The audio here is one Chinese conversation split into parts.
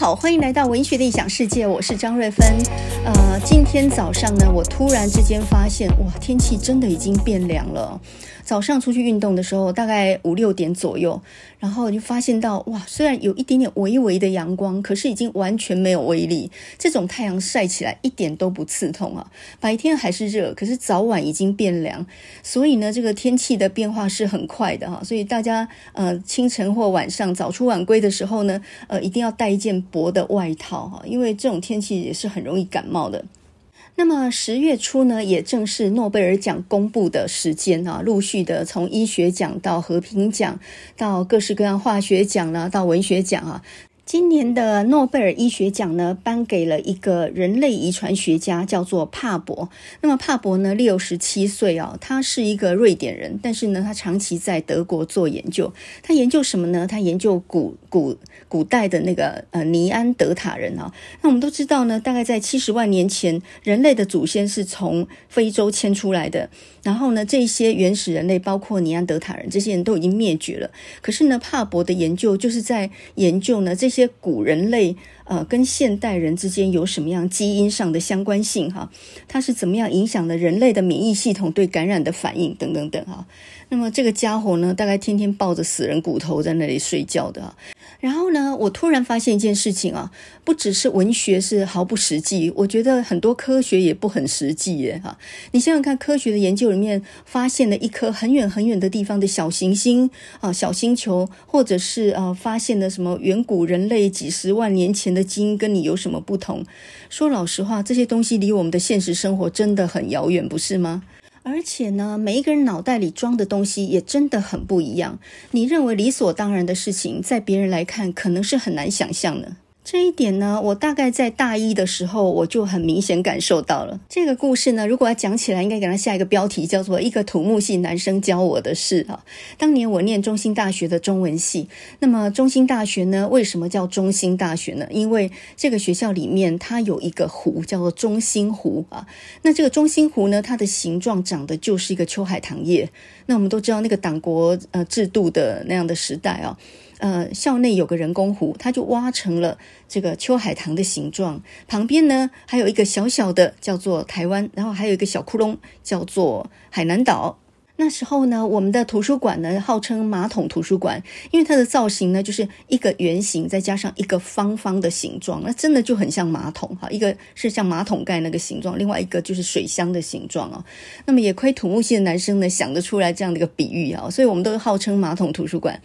好，欢迎来到文学的异想世界，我是张瑞芬。呃，今天早上呢，我突然之间发现，哇，天气真的已经变凉了。早上出去运动的时候，大概五六点左右，然后就发现到，哇，虽然有一点点微微的阳光，可是已经完全没有威力。这种太阳晒起来一点都不刺痛啊。白天还是热，可是早晚已经变凉。所以呢，这个天气的变化是很快的哈。所以大家呃，清晨或晚上早出晚归的时候呢，呃，一定要带一件薄的外套哈，因为这种天气也是很容易感冒的。那么十月初呢，也正是诺贝尔奖公布的时间啊，陆续的从医学奖到和平奖，到各式各样化学奖啦，到文学奖啊。今年的诺贝尔医学奖呢，颁给了一个人类遗传学家，叫做帕博。那么帕博呢，六十七岁啊，他是一个瑞典人，但是呢，他长期在德国做研究。他研究什么呢？他研究古古古代的那个呃尼安德塔人啊。那我们都知道呢，大概在七十万年前，人类的祖先是从非洲迁出来的。然后呢，这些原始人类，包括尼安德塔人，这些人都已经灭绝了。可是呢，帕博的研究就是在研究呢这些。古人类呃，跟现代人之间有什么样基因上的相关性哈？它是怎么样影响了人类的免疫系统对感染的反应等等等哈？那么这个家伙呢，大概天天抱着死人骨头在那里睡觉的哈。然后呢，我突然发现一件事情啊，不只是文学是毫不实际，我觉得很多科学也不很实际耶哈。你想想看，科学的研究里面发现了一颗很远很远的地方的小行星啊，小星球，或者是呃发现了什么远古人类几十万年前的基因跟你有什么不同？说老实话，这些东西离我们的现实生活真的很遥远，不是吗？而且呢，每一个人脑袋里装的东西也真的很不一样。你认为理所当然的事情，在别人来看，可能是很难想象的。这一点呢，我大概在大一的时候，我就很明显感受到了。这个故事呢，如果要讲起来，应该给它下一个标题，叫做《一个土木系男生教我的事》啊。当年我念中兴大学的中文系，那么中兴大学呢，为什么叫中兴大学呢？因为这个学校里面它有一个湖，叫做中心湖啊。那这个中心湖呢，它的形状长得就是一个秋海棠叶。那我们都知道，那个党国呃制度的那样的时代啊。呃，校内有个人工湖，它就挖成了这个秋海棠的形状。旁边呢，还有一个小小的叫做台湾，然后还有一个小窟窿叫做海南岛。那时候呢，我们的图书馆呢，号称马桶图书馆，因为它的造型呢，就是一个圆形，再加上一个方方的形状，那真的就很像马桶哈。一个是像马桶盖那个形状，另外一个就是水箱的形状哦。那么也亏土木系的男生呢，想得出来这样的一个比喻啊，所以我们都号称马桶图书馆。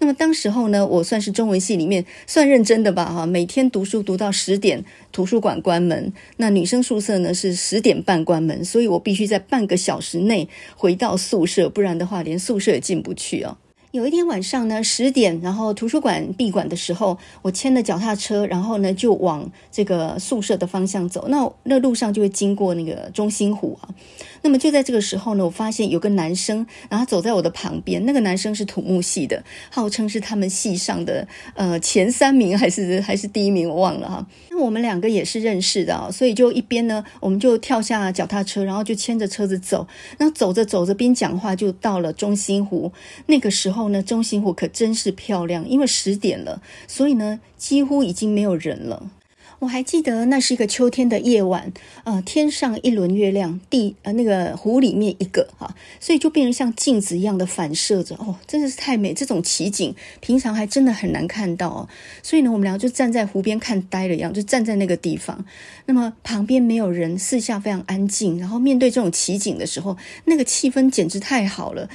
那么当时候呢，我算是中文系里面算认真的吧哈，每天读书读到十点，图书馆关门。那女生宿舍呢是十点半关门，所以我必须在半个小时内回到宿。宿舍，不然的话，连宿舍也进不去啊。有一天晚上呢，十点，然后图书馆闭馆的时候，我牵着脚踏车，然后呢就往这个宿舍的方向走。那那路上就会经过那个中心湖啊。那么就在这个时候呢，我发现有个男生，然后走在我的旁边。那个男生是土木系的，号称是他们系上的呃前三名还是还是第一名，我忘了哈。那我们两个也是认识的，所以就一边呢，我们就跳下脚踏车，然后就牵着车子走。那走着走着边讲话，就到了中心湖。那个时候。呢，中心湖可真是漂亮，因为十点了，所以呢，几乎已经没有人了。我还记得那是一个秋天的夜晚，呃，天上一轮月亮，地呃那个湖里面一个哈，所以就变成像镜子一样的反射着，哦，真的是太美。这种奇景平常还真的很难看到哦。所以呢，我们俩就站在湖边看呆了一样，就站在那个地方。那么旁边没有人，四下非常安静，然后面对这种奇景的时候，那个气氛简直太好了。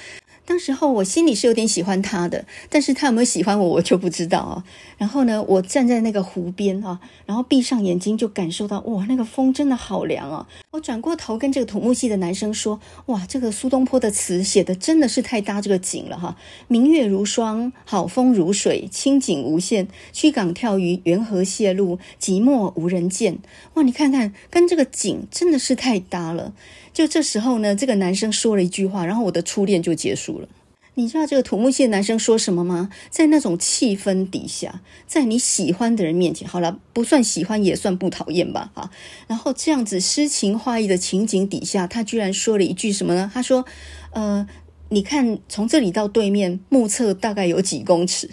当时候我心里是有点喜欢他的，但是他有没有喜欢我，我就不知道啊。然后呢，我站在那个湖边啊，然后闭上眼睛就感受到，哇，那个风真的好凉啊！我转过头跟这个土木系的男生说，哇，这个苏东坡的词写的真的是太搭这个景了哈。明月如霜，好风如水，清景无限，曲港跳鱼，缘何泄露，寂寞无人见。哇，你看看，跟这个景真的是太搭了。就这时候呢，这个男生说了一句话，然后我的初恋就结束了。你知道这个土木系男生说什么吗？在那种气氛底下，在你喜欢的人面前，好了，不算喜欢也算不讨厌吧，啊。然后这样子诗情画意的情景底下，他居然说了一句什么呢？他说：“呃，你看从这里到对面，目测大概有几公尺。”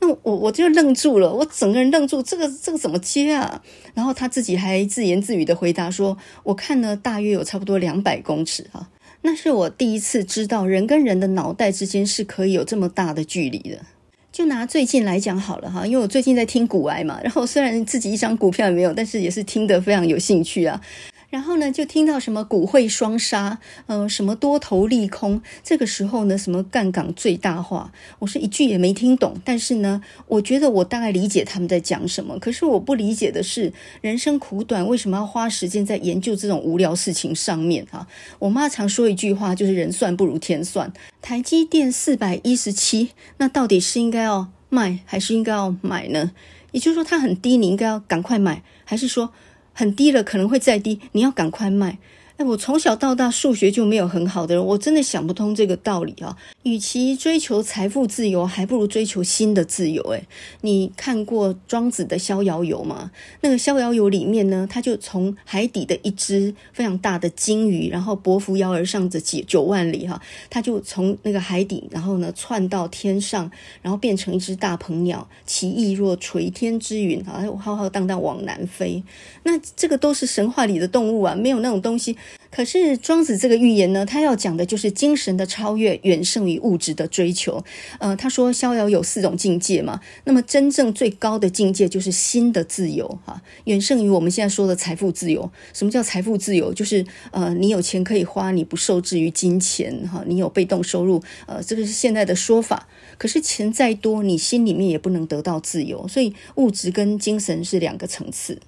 那我我就愣住了，我整个人愣住，这个这个怎么接啊？然后他自己还自言自语的回答说：“我看呢，大约有差不多两百公尺哈。”那是我第一次知道人跟人的脑袋之间是可以有这么大的距离的。就拿最近来讲好了哈，因为我最近在听股癌嘛，然后虽然自己一张股票也没有，但是也是听得非常有兴趣啊。然后呢，就听到什么股汇双杀，呃，什么多头利空，这个时候呢，什么杠杆最大化，我是一句也没听懂。但是呢，我觉得我大概理解他们在讲什么。可是我不理解的是，人生苦短，为什么要花时间在研究这种无聊事情上面啊？我妈常说一句话，就是人算不如天算。台积电四百一十七，那到底是应该要卖还是应该要买呢？也就是说，它很低，你应该要赶快买，还是说？很低了，可能会再低，你要赶快卖。哎，我从小到大数学就没有很好的人，我真的想不通这个道理啊。与其追求财富自由，还不如追求心的自由。哎，你看过庄子的《逍遥游》吗？那个《逍遥游》里面呢，他就从海底的一只非常大的鲸鱼，然后踱扶摇而上的几九万里哈，他就从那个海底，然后呢窜到天上，然后变成一只大鹏鸟，其翼若垂天之云啊，浩浩荡荡往南飞。那这个都是神话里的动物啊，没有那种东西。可是庄子这个寓言呢，他要讲的就是精神的超越远胜于物质的追求。呃，他说逍遥有四种境界嘛，那么真正最高的境界就是心的自由哈，远胜于我们现在说的财富自由。什么叫财富自由？就是呃，你有钱可以花，你不受制于金钱哈，你有被动收入，呃，这个是现在的说法。可是钱再多，你心里面也不能得到自由，所以物质跟精神是两个层次。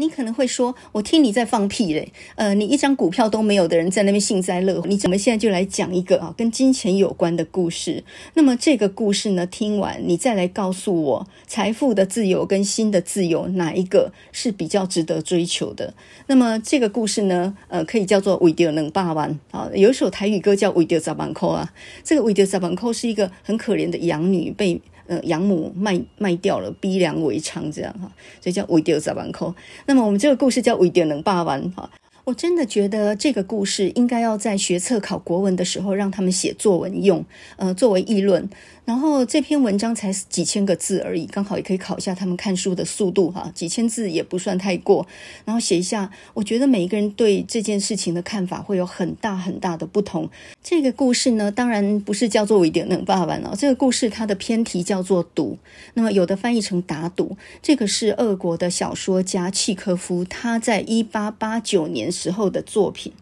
你可能会说，我听你在放屁嘞，呃，你一张股票都没有的人在那边幸灾乐祸，你怎么现在就来讲一个啊跟金钱有关的故事？那么这个故事呢，听完你再来告诉我，财富的自由跟心的自由哪一个是比较值得追求的？那么这个故事呢，呃，可以叫做为着两百万啊，有一首台语歌叫为着十万块啊，这个为着十万块是一个很可怜的养女被。呃，养母卖卖掉了，逼良为娼，这样哈，所以叫为着十万块。那么我们这个故事叫为着两百万哈。我真的觉得这个故事应该要在学测考国文的时候让他们写作文用，呃，作为议论。然后这篇文章才几千个字而已，刚好也可以考一下他们看书的速度哈，几千字也不算太过。然后写一下，我觉得每一个人对这件事情的看法会有很大很大的不同。这个故事呢，当然不是叫做为着两百万了，这个故事它的偏题叫做赌，那么有的翻译成打赌。这个是俄国的小说家契科夫他在一八八九年时候的作品。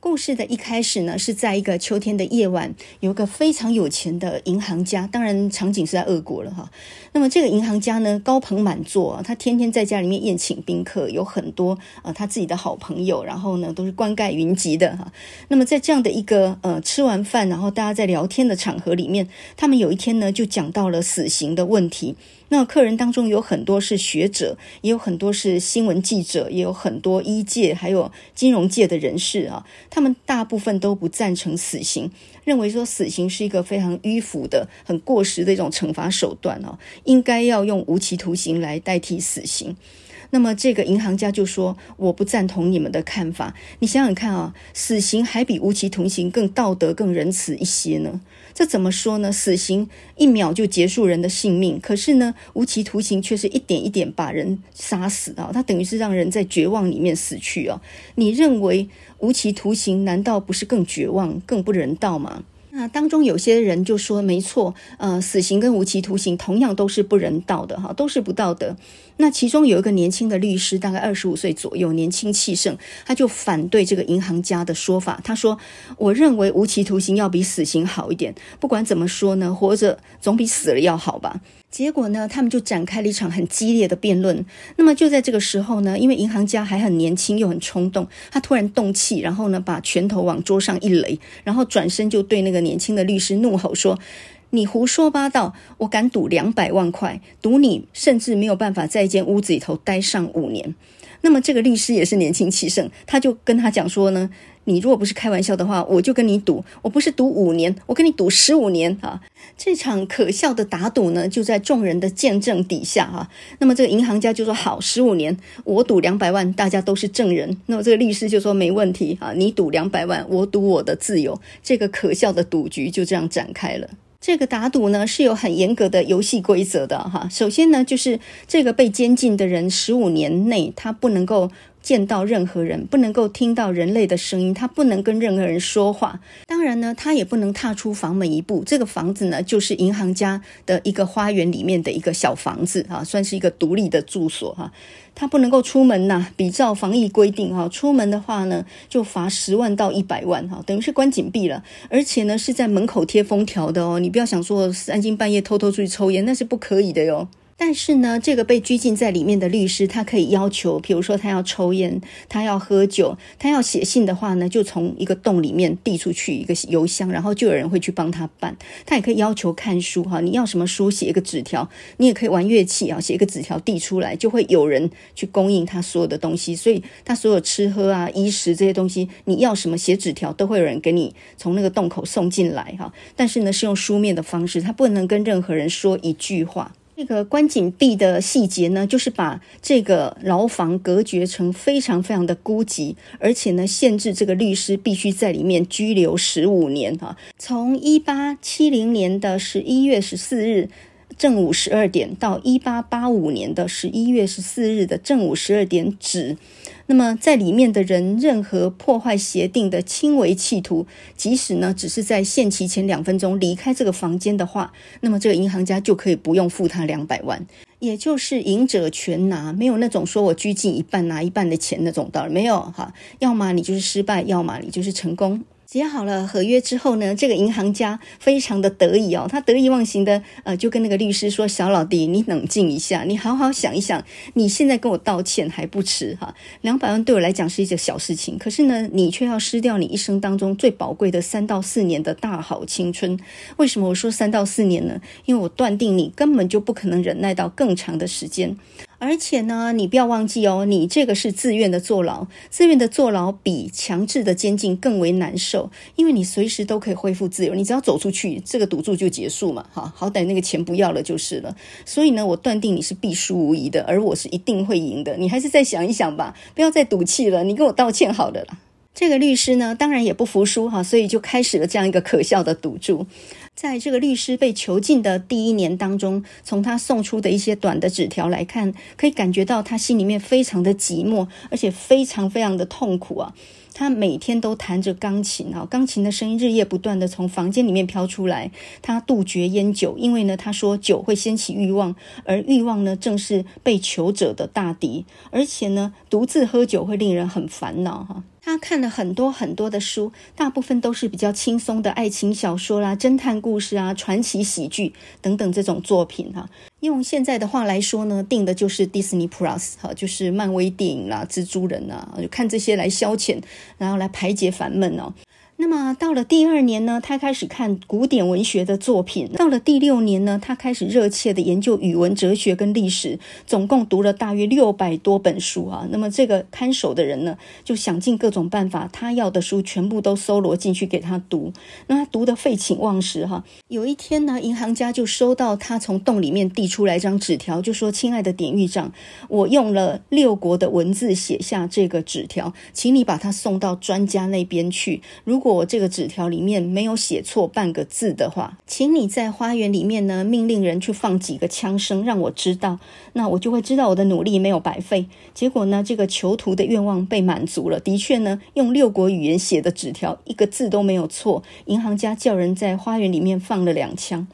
故事的一开始呢，是在一个秋天的夜晚，有一个非常有钱的银行家，当然场景是在俄国了哈。那么这个银行家呢，高朋满座，他天天在家里面宴请宾客，有很多呃他自己的好朋友，然后呢都是冠盖云集的哈。那么在这样的一个呃吃完饭，然后大家在聊天的场合里面，他们有一天呢就讲到了死刑的问题。那客人当中有很多是学者，也有很多是新闻记者，也有很多医界还有金融界的人士啊。他们大部分都不赞成死刑，认为说死刑是一个非常迂腐的、很过时的一种惩罚手段啊，应该要用无期徒刑来代替死刑。那么这个银行家就说：“我不赞同你们的看法。你想想看啊，死刑还比无期徒刑更道德、更仁慈一些呢？这怎么说呢？死刑一秒就结束人的性命，可是呢，无期徒刑却是一点一点把人杀死啊！它等于是让人在绝望里面死去啊！你认为无期徒刑难道不是更绝望、更不人道吗？”那当中有些人就说：“没错，呃，死刑跟无期徒刑同样都是不人道的，哈，都是不道德。”那其中有一个年轻的律师，大概二十五岁左右，年轻气盛，他就反对这个银行家的说法。他说：“我认为无期徒刑要比死刑好一点。不管怎么说呢，活着总比死了要好吧。”结果呢，他们就展开了一场很激烈的辩论。那么就在这个时候呢，因为银行家还很年轻又很冲动，他突然动气，然后呢，把拳头往桌上一垒，然后转身就对那个年轻的律师怒吼说：“你胡说八道！我敢赌两百万块，赌你甚至没有办法在一间屋子里头待上五年。”那么这个律师也是年轻气盛，他就跟他讲说呢。你如果不是开玩笑的话，我就跟你赌，我不是赌五年，我跟你赌十五年啊！这场可笑的打赌呢，就在众人的见证底下哈、那么这个银行家就说：“好，十五年，我赌两百万，大家都是证人。”那么这个律师就说：“没问题啊，你赌两百万，我赌我的自由。”这个可笑的赌局就这样展开了。这个打赌呢是有很严格的游戏规则的哈。首先呢，就是这个被监禁的人十五年内他不能够见到任何人，不能够听到人类的声音，他不能跟任何人说话。当然呢，他也不能踏出房门一步。这个房子呢，就是银行家的一个花园里面的一个小房子啊，算是一个独立的住所哈。他不能够出门呐，比照防疫规定哈，出门的话呢，就罚十万到一百万哈，等于是关禁闭了。而且呢，是在门口贴封条的哦，你不要想说三更半夜偷偷出去抽烟，那是不可以的哟。但是呢，这个被拘禁在里面的律师，他可以要求，比如说他要抽烟，他要喝酒，他要写信的话呢，就从一个洞里面递出去一个邮箱，然后就有人会去帮他办。他也可以要求看书哈，你要什么书，写一个纸条。你也可以玩乐器啊，写一个纸条递出来，就会有人去供应他所有的东西。所以他所有吃喝啊、衣食这些东西，你要什么写纸条，都会有人给你从那个洞口送进来哈。但是呢，是用书面的方式，他不能跟任何人说一句话。这个关禁闭的细节呢，就是把这个牢房隔绝成非常非常的孤寂，而且呢，限制这个律师必须在里面拘留十五年哈。从一八七零年的十一月十四日正午十二点到一八八五年的十一月十四日的正午十二点止。那么，在里面的人，任何破坏协定的轻微企图，即使呢只是在限期前两分钟离开这个房间的话，那么这个银行家就可以不用付他两百万，也就是赢者全拿，没有那种说我拘禁一半拿一半的钱那种道理，没有哈，要么你就是失败，要么你就是成功。结好了合约之后呢，这个银行家非常的得意哦，他得意忘形的呃，就跟那个律师说：“小老弟，你冷静一下，你好好想一想，你现在跟我道歉还不迟哈。两百万对我来讲是一件小事情，可是呢，你却要失掉你一生当中最宝贵的三到四年的大好青春。为什么我说三到四年呢？因为我断定你根本就不可能忍耐到更长的时间。”而且呢，你不要忘记哦，你这个是自愿的坐牢，自愿的坐牢比强制的监禁更为难受，因为你随时都可以恢复自由，你只要走出去，这个赌注就结束嘛，哈，好歹那个钱不要了就是了。所以呢，我断定你是必输无疑的，而我是一定会赢的。你还是再想一想吧，不要再赌气了，你跟我道歉好了。这个律师呢，当然也不服输哈，所以就开始了这样一个可笑的赌注。在这个律师被囚禁的第一年当中，从他送出的一些短的纸条来看，可以感觉到他心里面非常的寂寞，而且非常非常的痛苦啊。他每天都弹着钢琴啊，钢琴的声音日夜不断的从房间里面飘出来。他杜绝烟酒，因为呢，他说酒会掀起欲望，而欲望呢，正是被囚者的大敌。而且呢，独自喝酒会令人很烦恼哈。他看了很多很多的书，大部分都是比较轻松的爱情小说啦、侦探故事啊、传奇喜剧等等这种作品哈。用现在的话来说呢，定的就是 Disney Plus 哈，就是漫威电影啦、蜘蛛人啊，就看这些来消遣，然后来排解烦闷哦。那么到了第二年呢，他开始看古典文学的作品。到了第六年呢，他开始热切地研究语文、哲学跟历史，总共读了大约六百多本书啊。那么这个看守的人呢，就想尽各种办法，他要的书全部都搜罗进去给他读。那他读得废寝忘食哈。有一天呢，银行家就收到他从洞里面递出来一张纸条，就说：“亲爱的典狱长，我用了六国的文字写下这个纸条，请你把它送到专家那边去。如果我这个纸条里面没有写错半个字的话，请你在花园里面呢，命令人去放几个枪声，让我知道，那我就会知道我的努力没有白费。结果呢，这个囚徒的愿望被满足了。的确呢，用六国语言写的纸条，一个字都没有错。银行家叫人在花园里面放了两枪。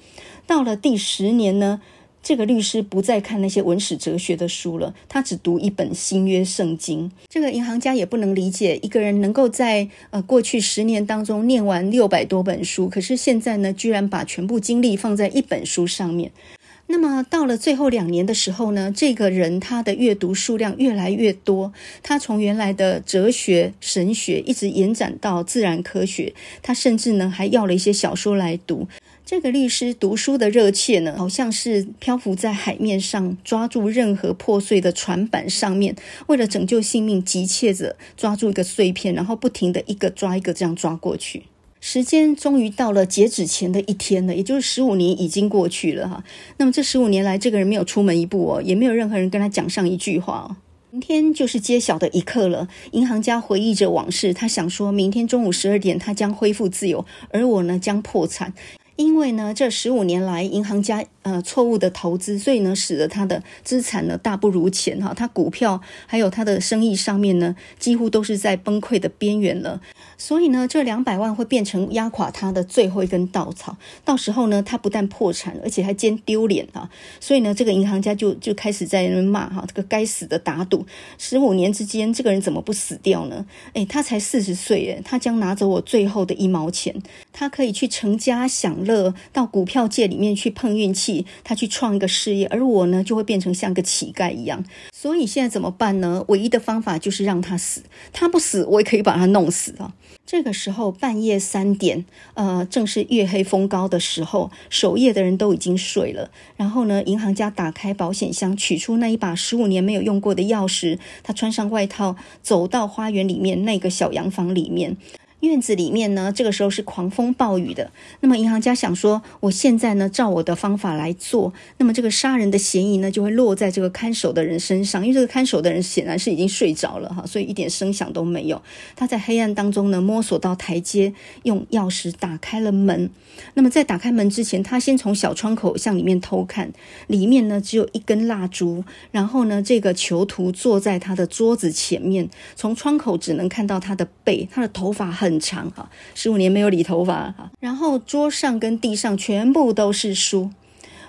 到了第十年呢，这个律师不再看那些文史哲学的书了，他只读一本新约圣经。这个银行家也不能理解一个人能够在呃过去十年当中念完六百多本书，可是现在呢，居然把全部精力放在一本书上面。那么到了最后两年的时候呢，这个人他的阅读数量越来越多，他从原来的哲学、神学一直延展到自然科学，他甚至呢还要了一些小说来读。这个律师读书的热切呢，好像是漂浮在海面上，抓住任何破碎的船板上面，为了拯救性命，急切着抓住一个碎片，然后不停的一个抓一个这样抓过去。时间终于到了截止前的一天了，也就是十五年已经过去了哈。那么这十五年来，这个人没有出门一步哦，也没有任何人跟他讲上一句话哦。明天就是揭晓的一刻了。银行家回忆着往事，他想说明天中午十二点他将恢复自由，而我呢将破产。因为呢，这十五年来银行家呃错误的投资，所以呢，使得他的资产呢大不如前哈。他股票还有他的生意上面呢，几乎都是在崩溃的边缘了。所以呢，这两百万会变成压垮他的最后一根稻草。到时候呢，他不但破产，而且还兼丢脸啊。所以呢，这个银行家就就开始在那边骂哈，这个该死的打赌，十五年之间，这个人怎么不死掉呢？诶，他才四十岁诶，他将拿走我最后的一毛钱，他可以去成家享。乐到股票界里面去碰运气，他去创一个事业，而我呢，就会变成像个乞丐一样。所以现在怎么办呢？唯一的方法就是让他死，他不死，我也可以把他弄死啊。这个时候半夜三点，呃，正是月黑风高的时候，守夜的人都已经睡了。然后呢，银行家打开保险箱，取出那一把十五年没有用过的钥匙，他穿上外套，走到花园里面那个小洋房里面。院子里面呢，这个时候是狂风暴雨的。那么银行家想说，我现在呢，照我的方法来做，那么这个杀人的嫌疑呢，就会落在这个看守的人身上，因为这个看守的人显然是已经睡着了哈，所以一点声响都没有。他在黑暗当中呢，摸索到台阶，用钥匙打开了门。那么在打开门之前，他先从小窗口向里面偷看，里面呢只有一根蜡烛，然后呢，这个囚徒坐在他的桌子前面，从窗口只能看到他的背，他的头发很。长哈，十五年没有理头发哈，然后桌上跟地上全部都是书。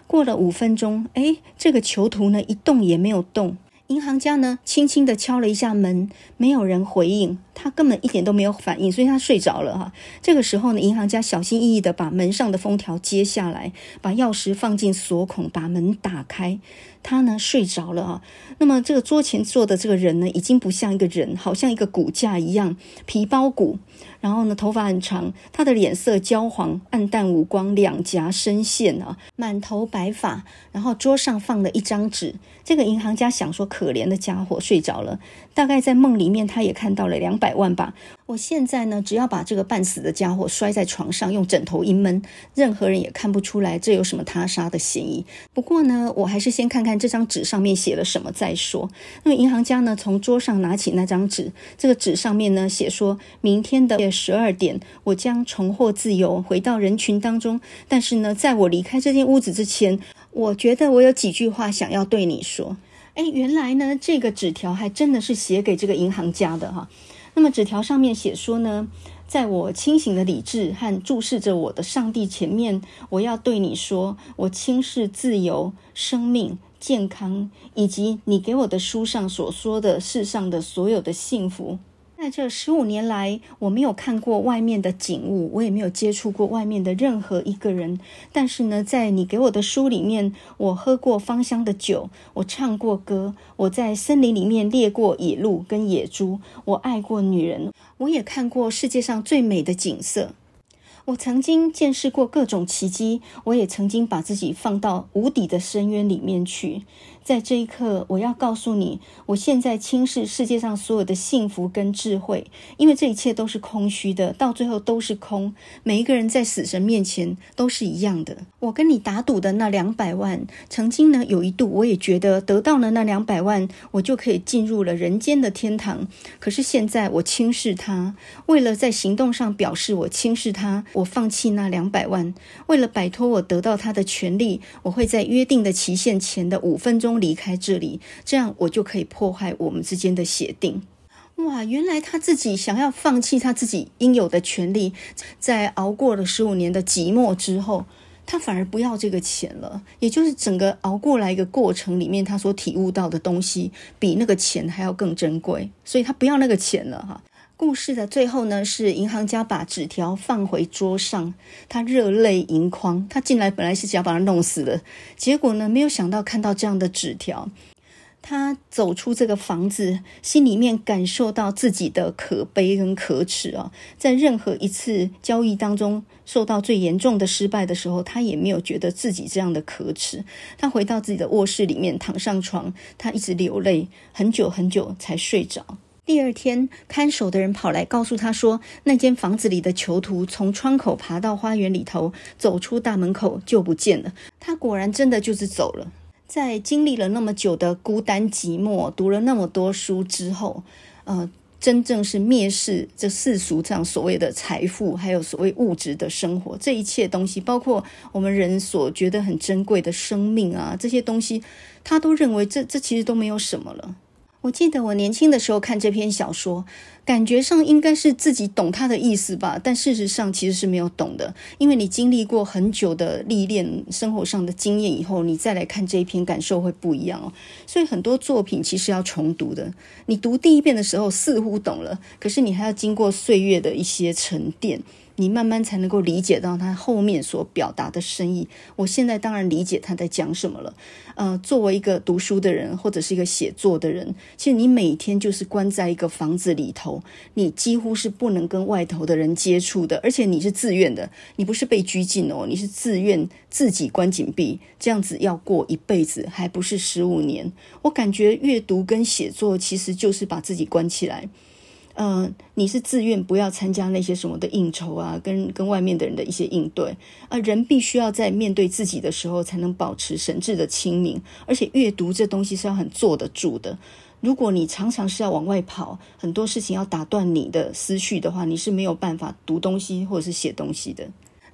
过了五分钟，哎，这个囚徒呢一动也没有动。银行家呢轻轻地敲了一下门，没有人回应，他根本一点都没有反应，所以他睡着了哈。这个时候呢，银行家小心翼翼地把门上的封条揭下来，把钥匙放进锁孔，把门打开。他呢睡着了啊。那么这个桌前坐的这个人呢，已经不像一个人，好像一个骨架一样，皮包骨。然后呢，头发很长，他的脸色焦黄，暗淡无光，两颊深陷啊，满头白发。然后桌上放了一张纸。这个银行家想说，可怜的家伙睡着了，大概在梦里面，他也看到了两百万吧。我现在呢，只要把这个半死的家伙摔在床上，用枕头一闷，任何人也看不出来这有什么他杀的嫌疑。不过呢，我还是先看看这张纸上面写了什么再说。那个银行家呢，从桌上拿起那张纸，这个纸上面呢，写说明天的十二点，我将重获自由，回到人群当中。但是呢，在我离开这间屋子之前，我觉得我有几句话想要对你说。哎，原来呢，这个纸条还真的是写给这个银行家的哈。那么纸条上面写说呢，在我清醒的理智和注视着我的上帝前面，我要对你说，我轻视自由、生命、健康，以及你给我的书上所说的世上的所有的幸福。在这十五年来，我没有看过外面的景物，我也没有接触过外面的任何一个人。但是呢，在你给我的书里面，我喝过芳香的酒，我唱过歌，我在森林里面猎过野鹿跟野猪，我爱过女人，我也看过世界上最美的景色。我曾经见识过各种奇迹，我也曾经把自己放到无底的深渊里面去。在这一刻，我要告诉你，我现在轻视世界上所有的幸福跟智慧，因为这一切都是空虚的，到最后都是空。每一个人在死神面前都是一样的。我跟你打赌的那两百万，曾经呢，有一度我也觉得得到了那两百万，我就可以进入了人间的天堂。可是现在我轻视它，为了在行动上表示我轻视它，我放弃那两百万。为了摆脱我得到它的权利，我会在约定的期限前的五分钟。离开这里，这样我就可以破坏我们之间的协定。哇，原来他自己想要放弃他自己应有的权利，在熬过了十五年的寂寞之后，他反而不要这个钱了。也就是整个熬过来一个过程里面，他所体悟到的东西比那个钱还要更珍贵，所以他不要那个钱了哈。故事的最后呢，是银行家把纸条放回桌上，他热泪盈眶。他进来本来是想把他弄死的，结果呢，没有想到看到这样的纸条。他走出这个房子，心里面感受到自己的可悲跟可耻啊！在任何一次交易当中受到最严重的失败的时候，他也没有觉得自己这样的可耻。他回到自己的卧室里面，躺上床，他一直流泪，很久很久才睡着。第二天，看守的人跑来告诉他说，那间房子里的囚徒从窗口爬到花园里头，走出大门口就不见了。他果然真的就是走了。在经历了那么久的孤单寂寞，读了那么多书之后，呃，真正是蔑视这世俗这样所谓的财富，还有所谓物质的生活，这一切东西，包括我们人所觉得很珍贵的生命啊，这些东西，他都认为这这其实都没有什么了。我记得我年轻的时候看这篇小说，感觉上应该是自己懂他的意思吧，但事实上其实是没有懂的，因为你经历过很久的历练、生活上的经验以后，你再来看这一篇，感受会不一样哦。所以很多作品其实要重读的，你读第一遍的时候似乎懂了，可是你还要经过岁月的一些沉淀。你慢慢才能够理解到他后面所表达的深意。我现在当然理解他在讲什么了。呃，作为一个读书的人，或者是一个写作的人，其实你每天就是关在一个房子里头，你几乎是不能跟外头的人接触的，而且你是自愿的，你不是被拘禁哦，你是自愿自己关紧闭，这样子要过一辈子，还不是十五年。我感觉阅读跟写作其实就是把自己关起来。嗯、呃，你是自愿不要参加那些什么的应酬啊，跟跟外面的人的一些应对啊、人必须要在面对自己的时候才能保持神智的清明，而且阅读这东西是要很坐得住的。如果你常常是要往外跑，很多事情要打断你的思绪的话，你是没有办法读东西或者是写东西的。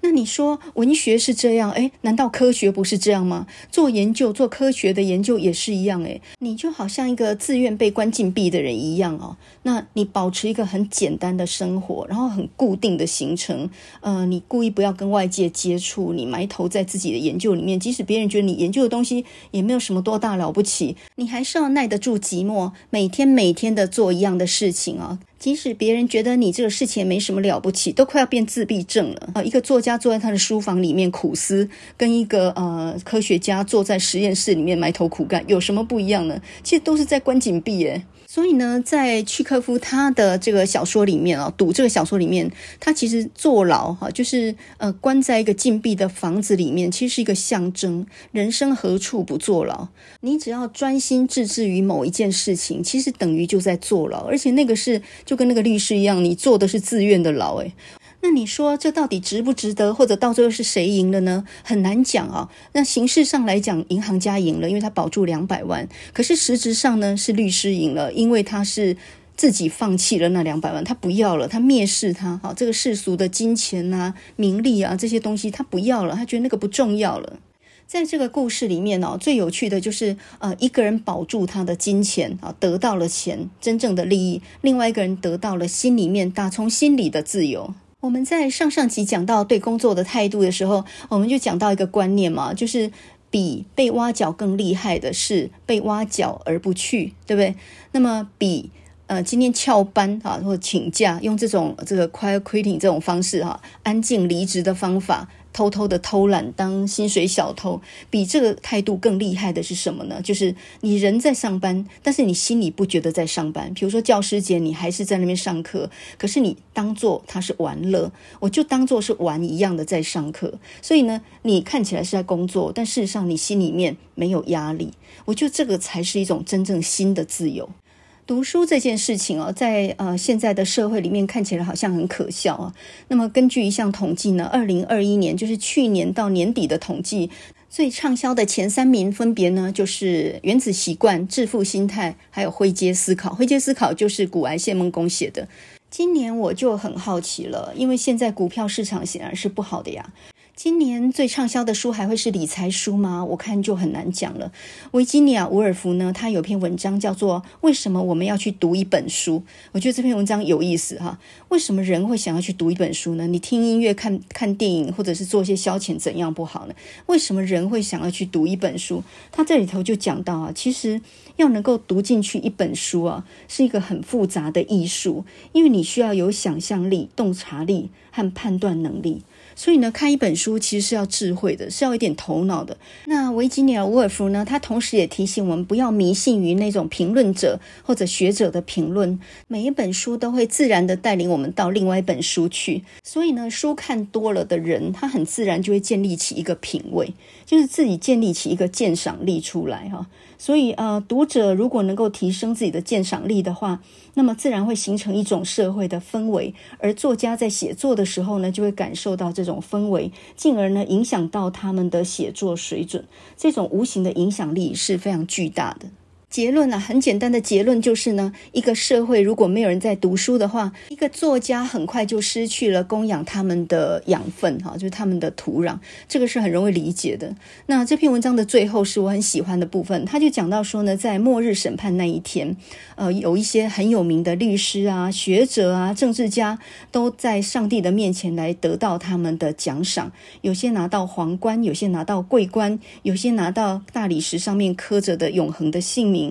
那你说文学是这样，诶，难道科学不是这样吗？做研究、做科学的研究也是一样，诶，你就好像一个自愿被关禁闭的人一样哦。那你保持一个很简单的生活，然后很固定的行程，呃，你故意不要跟外界接触，你埋头在自己的研究里面，即使别人觉得你研究的东西也没有什么多大了不起，你还是要耐得住寂寞，每天每天的做一样的事情啊。即使别人觉得你这个事情没什么了不起，都快要变自闭症了啊！一个作家坐在他的书房里面苦思，跟一个呃科学家坐在实验室里面埋头苦干，有什么不一样呢？其实都是在关紧闭耶。所以呢，在契诃夫他的这个小说里面啊，赌这个小说里面，他其实坐牢哈，就是呃关在一个禁闭的房子里面，其实是一个象征。人生何处不坐牢？你只要专心致志于某一件事情，其实等于就在坐牢，而且那个是就跟那个律师一样，你坐的是自愿的牢，诶那你说这到底值不值得，或者到最后是谁赢了呢？很难讲啊。那形式上来讲，银行家赢了，因为他保住两百万。可是实质上呢，是律师赢了，因为他是自己放弃了那两百万，他不要了，他蔑视他。好，这个世俗的金钱啊、名利啊这些东西，他不要了，他觉得那个不重要了。在这个故事里面哦，最有趣的就是呃，一个人保住他的金钱啊，得到了钱，真正的利益；另外一个人得到了心里面打从心里的自由。我们在上上集讲到对工作的态度的时候，我们就讲到一个观念嘛，就是比被挖角更厉害的是被挖角而不去，对不对？那么比呃今天翘班啊，或请假，用这种这个 quiet quitting 这种方式哈、安静离职的方法。偷偷的偷懒当薪水小偷，比这个态度更厉害的是什么呢？就是你人在上班，但是你心里不觉得在上班。比如说教师节，你还是在那边上课，可是你当做它是玩乐，我就当做是玩一样的在上课。所以呢，你看起来是在工作，但事实上你心里面没有压力。我觉得这个才是一种真正新的自由。读书这件事情哦，在呃现在的社会里面看起来好像很可笑啊。那么根据一项统计呢，二零二一年就是去年到年底的统计，最畅销的前三名分别呢就是《原子习惯》、《致富心态》还有《灰阶思考》。《灰阶思考》就是古癌谢孟恭写的。今年我就很好奇了，因为现在股票市场显然是不好的呀。今年最畅销的书还会是理财书吗？我看就很难讲了。维吉尼亚·伍尔夫呢，他有篇文章叫做《为什么我们要去读一本书》。我觉得这篇文章有意思哈。为什么人会想要去读一本书呢？你听音乐、看看电影，或者是做一些消遣，怎样不好呢？为什么人会想要去读一本书？他这里头就讲到啊，其实要能够读进去一本书啊，是一个很复杂的艺术，因为你需要有想象力、洞察力和判断能力。所以呢，看一本书其实是要智慧的，是要一点头脑的。那维吉尼亚·沃尔夫呢，他同时也提醒我们不要迷信于那种评论者或者学者的评论。每一本书都会自然的带领我们到另外一本书去。所以呢，书看多了的人，他很自然就会建立起一个品味，就是自己建立起一个鉴赏力出来哈。所以呃，读者如果能够提升自己的鉴赏力的话，那么自然会形成一种社会的氛围，而作家在写作的时候呢，就会感受到这种氛围，进而呢影响到他们的写作水准。这种无形的影响力是非常巨大的。结论啊，很简单的结论就是呢，一个社会如果没有人在读书的话，一个作家很快就失去了供养他们的养分，哈，就是他们的土壤，这个是很容易理解的。那这篇文章的最后是我很喜欢的部分，他就讲到说呢，在末日审判那一天，呃，有一些很有名的律师啊、学者啊、政治家都在上帝的面前来得到他们的奖赏，有些拿到皇冠，有些拿到桂冠，有些拿到大理石上面刻着的永恒的姓名。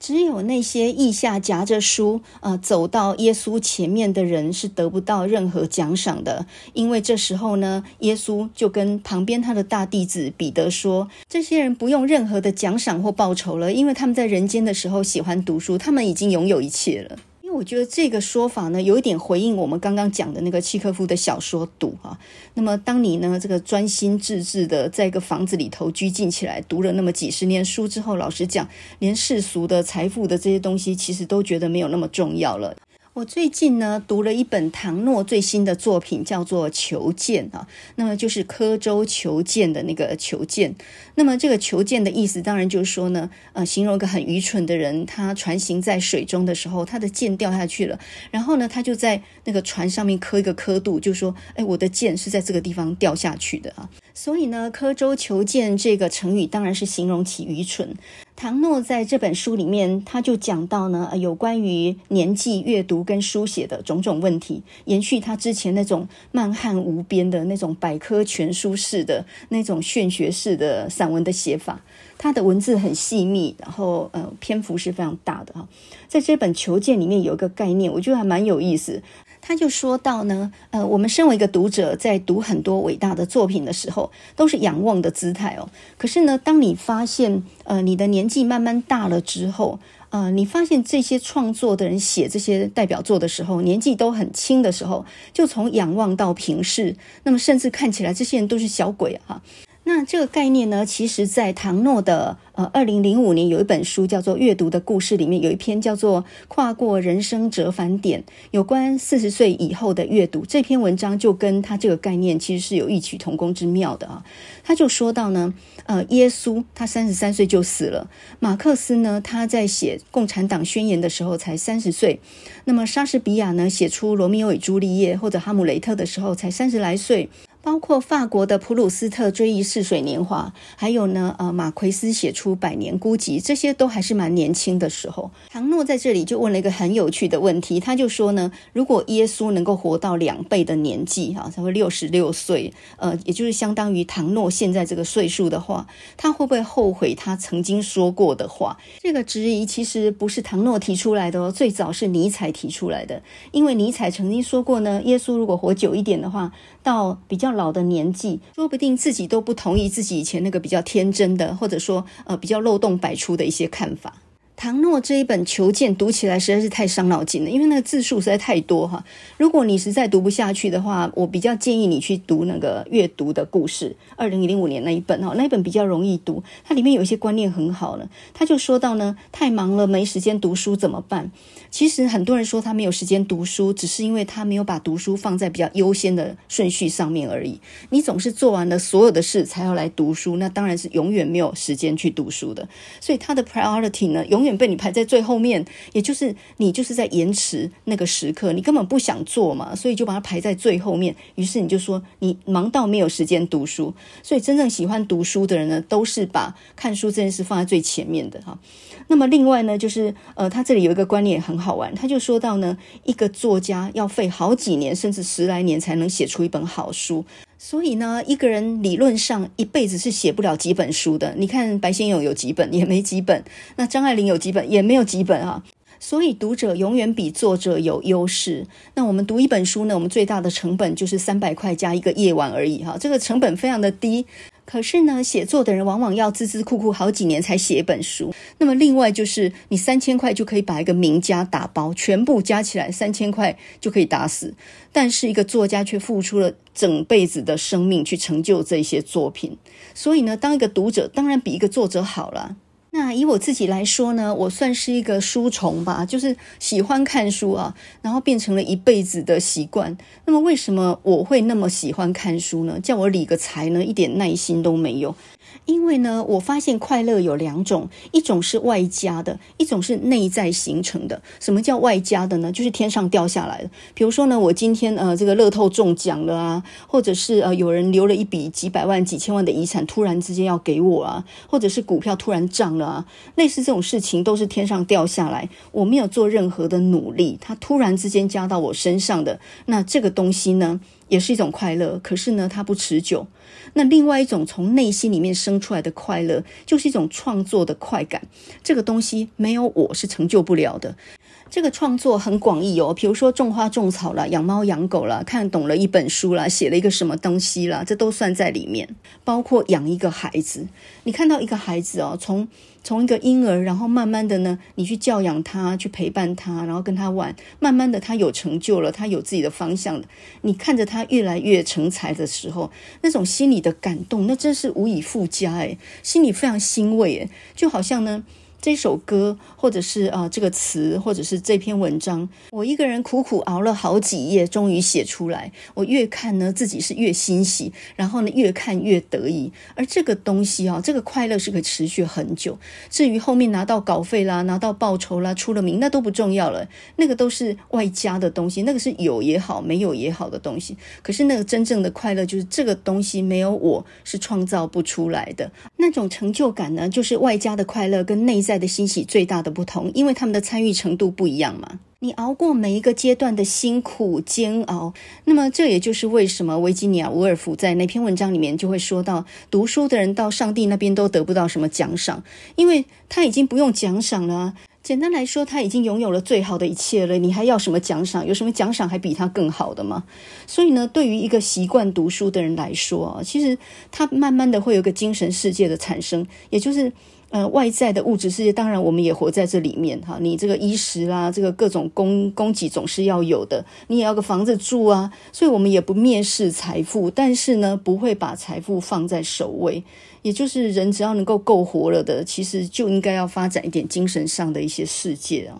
只有那些腋下夹着书，呃，走到耶稣前面的人是得不到任何奖赏的，因为这时候呢，耶稣就跟旁边他的大弟子彼得说：“这些人不用任何的奖赏或报酬了，因为他们在人间的时候喜欢读书，他们已经拥有一切了。”我觉得这个说法呢，有一点回应我们刚刚讲的那个契诃夫的小说《赌》啊。那么，当你呢这个专心致志的在一个房子里头拘禁起来，读了那么几十年书之后，老实讲，连世俗的财富的这些东西，其实都觉得没有那么重要了。我最近呢读了一本唐诺最新的作品，叫做《求剑》啊，那么就是刻舟求剑的那个求剑。那么这个求剑的意思，当然就是说呢，呃，形容一个很愚蠢的人，他船行在水中的时候，他的剑掉下去了，然后呢，他就在那个船上面刻一个刻度，就说，哎，我的剑是在这个地方掉下去的啊。所以呢，刻舟求剑这个成语当然是形容其愚蠢。唐诺在这本书里面，他就讲到呢，有关于年纪、阅读跟书写的种种问题，延续他之前那种漫瀚无边的那种百科全书式的那种炫学式的散文的写法。他的文字很细密，然后呃，篇幅是非常大的哈。在这本《求剑》里面有一个概念，我觉得还蛮有意思。他就说到呢，呃，我们身为一个读者，在读很多伟大的作品的时候，都是仰望的姿态哦。可是呢，当你发现，呃，你的年纪慢慢大了之后，呃，你发现这些创作的人写这些代表作的时候，年纪都很轻的时候，就从仰望到平视，那么甚至看起来这些人都是小鬼啊。那这个概念呢，其实，在唐诺的呃二零零五年有一本书叫做《阅读的故事》里面，有一篇叫做《跨过人生折返点》，有关四十岁以后的阅读。这篇文章就跟他这个概念其实是有异曲同工之妙的啊。他就说到呢，呃，耶稣他三十三岁就死了，马克思呢他在写《共产党宣言》的时候才三十岁，那么莎士比亚呢写出《罗密欧与朱丽叶》或者《哈姆雷特》的时候才三十来岁。包括法国的普鲁斯特追忆似水年华，还有呢，呃，马奎斯写出《百年孤寂》，这些都还是蛮年轻的时候。唐诺在这里就问了一个很有趣的问题，他就说呢，如果耶稣能够活到两倍的年纪，哈，才会六十六岁，呃，也就是相当于唐诺现在这个岁数的话，他会不会后悔他曾经说过的话？这个质疑其实不是唐诺提出来的哦，最早是尼采提出来的，因为尼采曾经说过呢，耶稣如果活久一点的话，到比较老的年纪，说不定自己都不同意自己以前那个比较天真的，或者说呃比较漏洞百出的一些看法。唐诺这一本《求见》读起来实在是太伤脑筋了，因为那个字数实在太多哈。如果你实在读不下去的话，我比较建议你去读那个《阅读的故事》，二零零五年那一本哈，那一本比较容易读，它里面有一些观念很好了。他就说到呢，太忙了没时间读书怎么办？其实很多人说他没有时间读书，只是因为他没有把读书放在比较优先的顺序上面而已。你总是做完了所有的事才要来读书，那当然是永远没有时间去读书的。所以他的 priority 呢，永远被你排在最后面，也就是你就是在延迟那个时刻，你根本不想做嘛，所以就把它排在最后面。于是你就说你忙到没有时间读书。所以真正喜欢读书的人呢，都是把看书这件事放在最前面的哈。那么另外呢，就是呃，他这里有一个观念很好好玩，他就说到呢，一个作家要费好几年甚至十来年才能写出一本好书。所以呢，一个人理论上一辈子是写不了几本书的。你看白先勇有几本，也没几本；那张爱玲有几本，也没有几本啊。所以读者永远比作者有优势。那我们读一本书呢，我们最大的成本就是三百块加一个夜晚而已哈，这个成本非常的低。可是呢，写作的人往往要孜孜酷酷好几年才写一本书。那么另外就是，你三千块就可以把一个名家打包，全部加起来三千块就可以打死。但是一个作家却付出了整辈子的生命去成就这些作品。所以呢，当一个读者当然比一个作者好了。那以我自己来说呢，我算是一个书虫吧，就是喜欢看书啊，然后变成了一辈子的习惯。那么为什么我会那么喜欢看书呢？叫我理个财呢，一点耐心都没有。因为呢，我发现快乐有两种，一种是外加的，一种是内在形成的。什么叫外加的呢？就是天上掉下来的。比如说呢，我今天呃这个乐透中奖了啊，或者是呃有人留了一笔几百万、几千万的遗产，突然之间要给我啊，或者是股票突然涨了啊，类似这种事情都是天上掉下来，我没有做任何的努力，它突然之间加到我身上的，那这个东西呢，也是一种快乐，可是呢，它不持久。那另外一种从内心里面生出来的快乐，就是一种创作的快感。这个东西没有我是成就不了的。这个创作很广义哦，比如说种花种草了，养猫养狗了，看懂了一本书了，写了一个什么东西了，这都算在里面。包括养一个孩子，你看到一个孩子哦，从从一个婴儿，然后慢慢的呢，你去教养他，去陪伴他，然后跟他玩，慢慢的他有成就了，他有自己的方向了。你看着他越来越成才的时候，那种心里的感动，那真是无以复加诶，心里非常欣慰诶，就好像呢。这首歌，或者是啊、这个词，或者是这篇文章，我一个人苦苦熬了好几夜，终于写出来。我越看呢，自己是越欣喜，然后呢，越看越得意。而这个东西啊，这个快乐是可以持续很久。至于后面拿到稿费啦，拿到报酬啦，出了名，那都不重要了。那个都是外加的东西，那个是有也好，没有也好的东西。可是那个真正的快乐，就是这个东西没有我是创造不出来的。那种成就感呢，就是外加的快乐跟内在的欣喜最大的不同，因为他们的参与程度不一样嘛。你熬过每一个阶段的辛苦煎熬，那么这也就是为什么维吉尼亚·伍尔夫在那篇文章里面就会说到，读书的人到上帝那边都得不到什么奖赏，因为他已经不用奖赏了。简单来说，他已经拥有了最好的一切了，你还要什么奖赏？有什么奖赏还比他更好的吗？所以呢，对于一个习惯读书的人来说，其实他慢慢的会有个精神世界的产生，也就是。呃，外在的物质世界，当然我们也活在这里面哈。你这个衣食啦，这个各种供供给总是要有的，你也要个房子住啊。所以，我们也不蔑视财富，但是呢，不会把财富放在首位。也就是人只要能够够活了的，其实就应该要发展一点精神上的一些世界啊。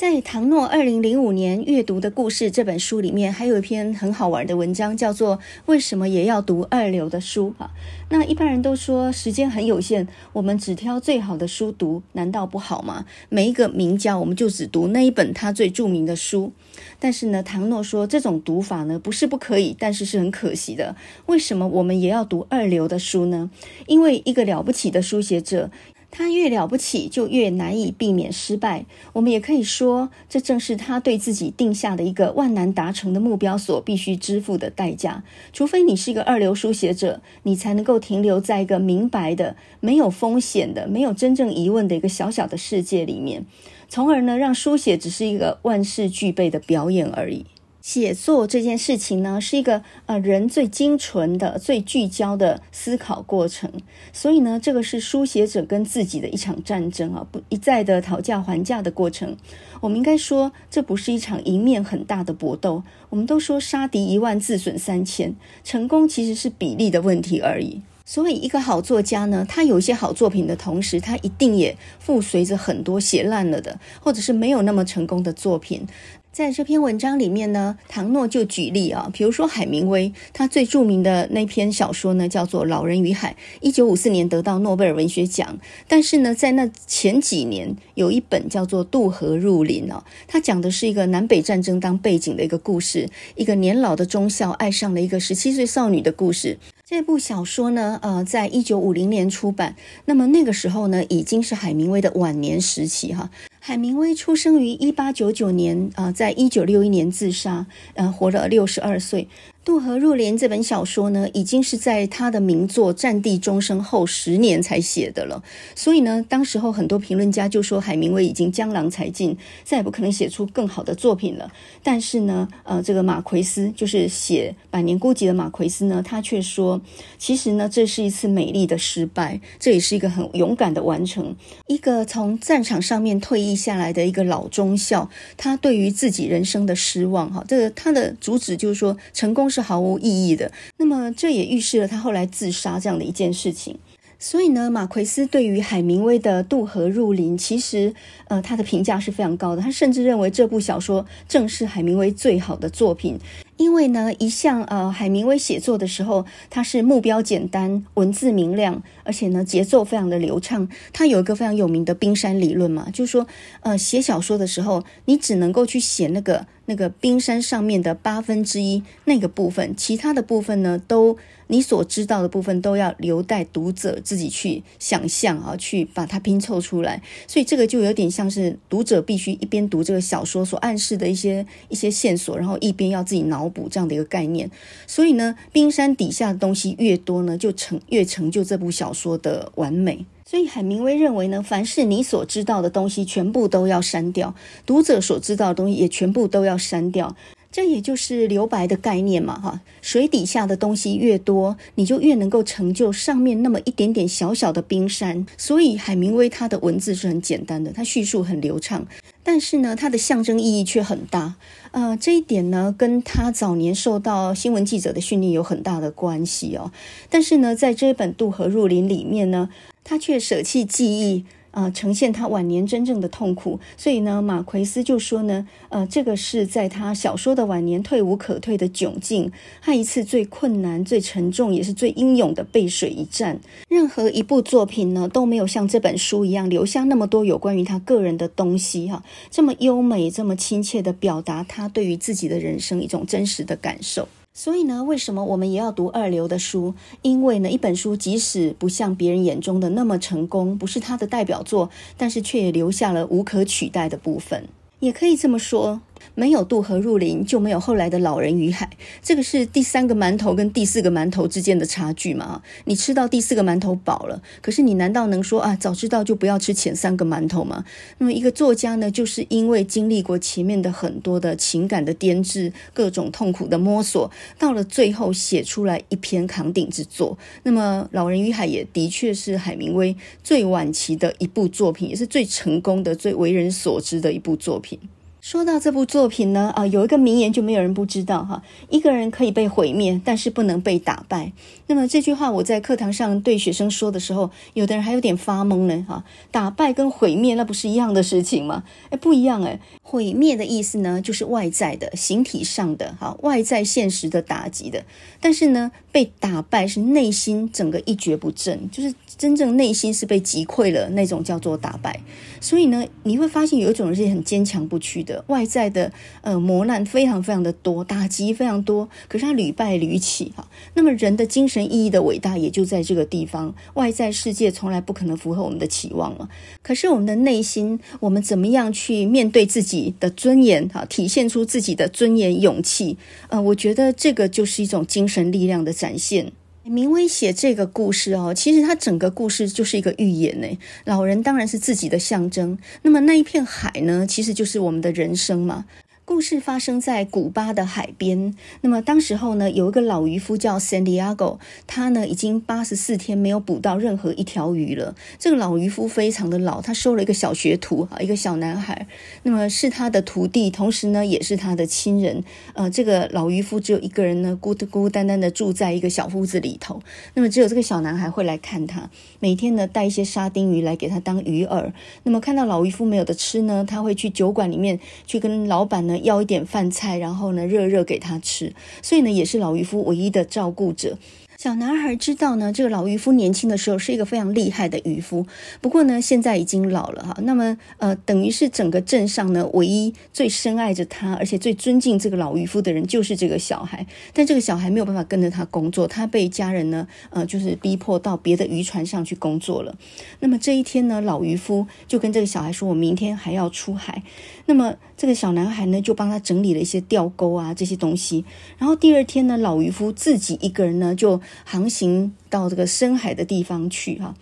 在唐诺二零零五年阅读的故事这本书里面，还有一篇很好玩的文章，叫做《为什么也要读二流的书》啊。那一般人都说时间很有限，我们只挑最好的书读，难道不好吗？每一个名家，我们就只读那一本他最著名的书。但是呢，唐诺说这种读法呢，不是不可以，但是是很可惜的。为什么我们也要读二流的书呢？因为一个了不起的书写者。他越了不起，就越难以避免失败。我们也可以说，这正是他对自己定下的一个万难达成的目标所必须支付的代价。除非你是一个二流书写者，你才能够停留在一个明白的、没有风险的、没有真正疑问的一个小小的世界里面，从而呢，让书写只是一个万事俱备的表演而已。写作这件事情呢，是一个呃人最精纯的、最聚焦的思考过程。所以呢，这个是书写者跟自己的一场战争啊，不一再的讨价还价的过程。我们应该说，这不是一场赢面很大的搏斗。我们都说杀敌一万，自损三千，成功其实是比例的问题而已。所以，一个好作家呢，他有一些好作品的同时，他一定也附随着很多写烂了的，或者是没有那么成功的作品。在这篇文章里面呢，唐诺就举例啊，比如说海明威，他最著名的那篇小说呢，叫做《老人与海》，一九五四年得到诺贝尔文学奖。但是呢，在那前几年，有一本叫做《渡河入林》啊，它讲的是一个南北战争当背景的一个故事，一个年老的中校爱上了一个十七岁少女的故事。这部小说呢，呃，在一九五零年出版，那么那个时候呢，已经是海明威的晚年时期哈。海明威出生于一八九九年，啊、呃，在一九六一年自杀，呃，活了六十二岁。《渡河入莲》这本小说呢，已经是在他的名作《战地钟声》后十年才写的了。所以呢，当时候很多评论家就说海明威已经江郎才尽，再也不可能写出更好的作品了。但是呢，呃，这个马奎斯就是写《百年孤寂》的马奎斯呢，他却说，其实呢，这是一次美丽的失败，这也是一个很勇敢的完成。一个从战场上面退役下来的一个老中校，他对于自己人生的失望，哈，这个他的主旨就是说成功。是毫无意义的。那么，这也预示了他后来自杀这样的一件事情。所以呢，马奎斯对于海明威的《渡河入林》，其实呃，他的评价是非常高的。他甚至认为这部小说正是海明威最好的作品。因为呢，一向呃，海明威写作的时候，他是目标简单，文字明亮，而且呢，节奏非常的流畅。他有一个非常有名的冰山理论嘛，就是说，呃，写小说的时候，你只能够去写那个那个冰山上面的八分之一那个部分，其他的部分呢，都。你所知道的部分都要留待读者自己去想象啊，去把它拼凑出来。所以这个就有点像是读者必须一边读这个小说所暗示的一些一些线索，然后一边要自己脑补这样的一个概念。所以呢，冰山底下的东西越多呢，就成越成就这部小说的完美。所以海明威认为呢，凡是你所知道的东西，全部都要删掉；读者所知道的东西也全部都要删掉。这也就是留白的概念嘛，哈，水底下的东西越多，你就越能够成就上面那么一点点小小的冰山。所以海明威他的文字是很简单的，他叙述很流畅，但是呢，他的象征意义却很大。呃，这一点呢，跟他早年受到新闻记者的训练有很大的关系哦。但是呢，在这一本《渡河入林》里面呢，他却舍弃记忆。啊、呈现他晚年真正的痛苦，所以呢，马奎斯就说呢，呃，这个是在他小说的晚年退无可退的窘境，他一次最困难、最沉重，也是最英勇的背水一战。任何一部作品呢，都没有像这本书一样留下那么多有关于他个人的东西，哈，这么优美、这么亲切的表达他对于自己的人生一种真实的感受。所以呢，为什么我们也要读二流的书？因为呢，一本书即使不像别人眼中的那么成功，不是他的代表作，但是却也留下了无可取代的部分。也可以这么说。没有渡河入林，就没有后来的老人与海。这个是第三个馒头跟第四个馒头之间的差距嘛？你吃到第四个馒头饱了，可是你难道能说啊，早知道就不要吃前三个馒头吗？那么一个作家呢，就是因为经历过前面的很多的情感的颠制，各种痛苦的摸索，到了最后写出来一篇扛鼎之作。那么《老人与海》也的确是海明威最晚期的一部作品，也是最成功的、最为人所知的一部作品。说到这部作品呢，啊，有一个名言就没有人不知道哈。一个人可以被毁灭，但是不能被打败。那么这句话我在课堂上对学生说的时候，有的人还有点发懵呢哈。打败跟毁灭那不是一样的事情吗？哎，不一样哎。毁灭的意思呢，就是外在的、形体上的哈，外在现实的打击的。但是呢，被打败是内心整个一蹶不振，就是真正内心是被击溃了那种叫做打败。所以呢，你会发现有一种人是很坚强不屈的。外在的呃磨难非常非常的多，打击非常多，可是他屡败屡起哈。那么人的精神意义的伟大也就在这个地方。外在世界从来不可能符合我们的期望嘛。可是我们的内心，我们怎么样去面对自己的尊严哈？体现出自己的尊严、勇气。呃，我觉得这个就是一种精神力量的展现。明威写这个故事哦，其实他整个故事就是一个寓言呢。老人当然是自己的象征，那么那一片海呢，其实就是我们的人生嘛。故事发生在古巴的海边。那么当时候呢，有一个老渔夫叫 Santiago，他呢已经八十四天没有捕到任何一条鱼了。这个老渔夫非常的老，他收了一个小学徒啊，一个小男孩，那么是他的徒弟，同时呢也是他的亲人。呃，这个老渔夫只有一个人呢，孤孤单单的住在一个小屋子里头。那么只有这个小男孩会来看他，每天呢带一些沙丁鱼来给他当鱼饵。那么看到老渔夫没有得吃呢，他会去酒馆里面去跟老板呢。要一点饭菜，然后呢，热热给他吃，所以呢，也是老渔夫唯一的照顾者。小男孩知道呢，这个老渔夫年轻的时候是一个非常厉害的渔夫，不过呢，现在已经老了哈。那么，呃，等于是整个镇上呢，唯一最深爱着他，而且最尊敬这个老渔夫的人，就是这个小孩。但这个小孩没有办法跟着他工作，他被家人呢，呃，就是逼迫到别的渔船上去工作了。那么这一天呢，老渔夫就跟这个小孩说：“我明天还要出海。”那么这个小男孩呢，就帮他整理了一些钓钩啊这些东西。然后第二天呢，老渔夫自己一个人呢，就航行到这个深海的地方去哈。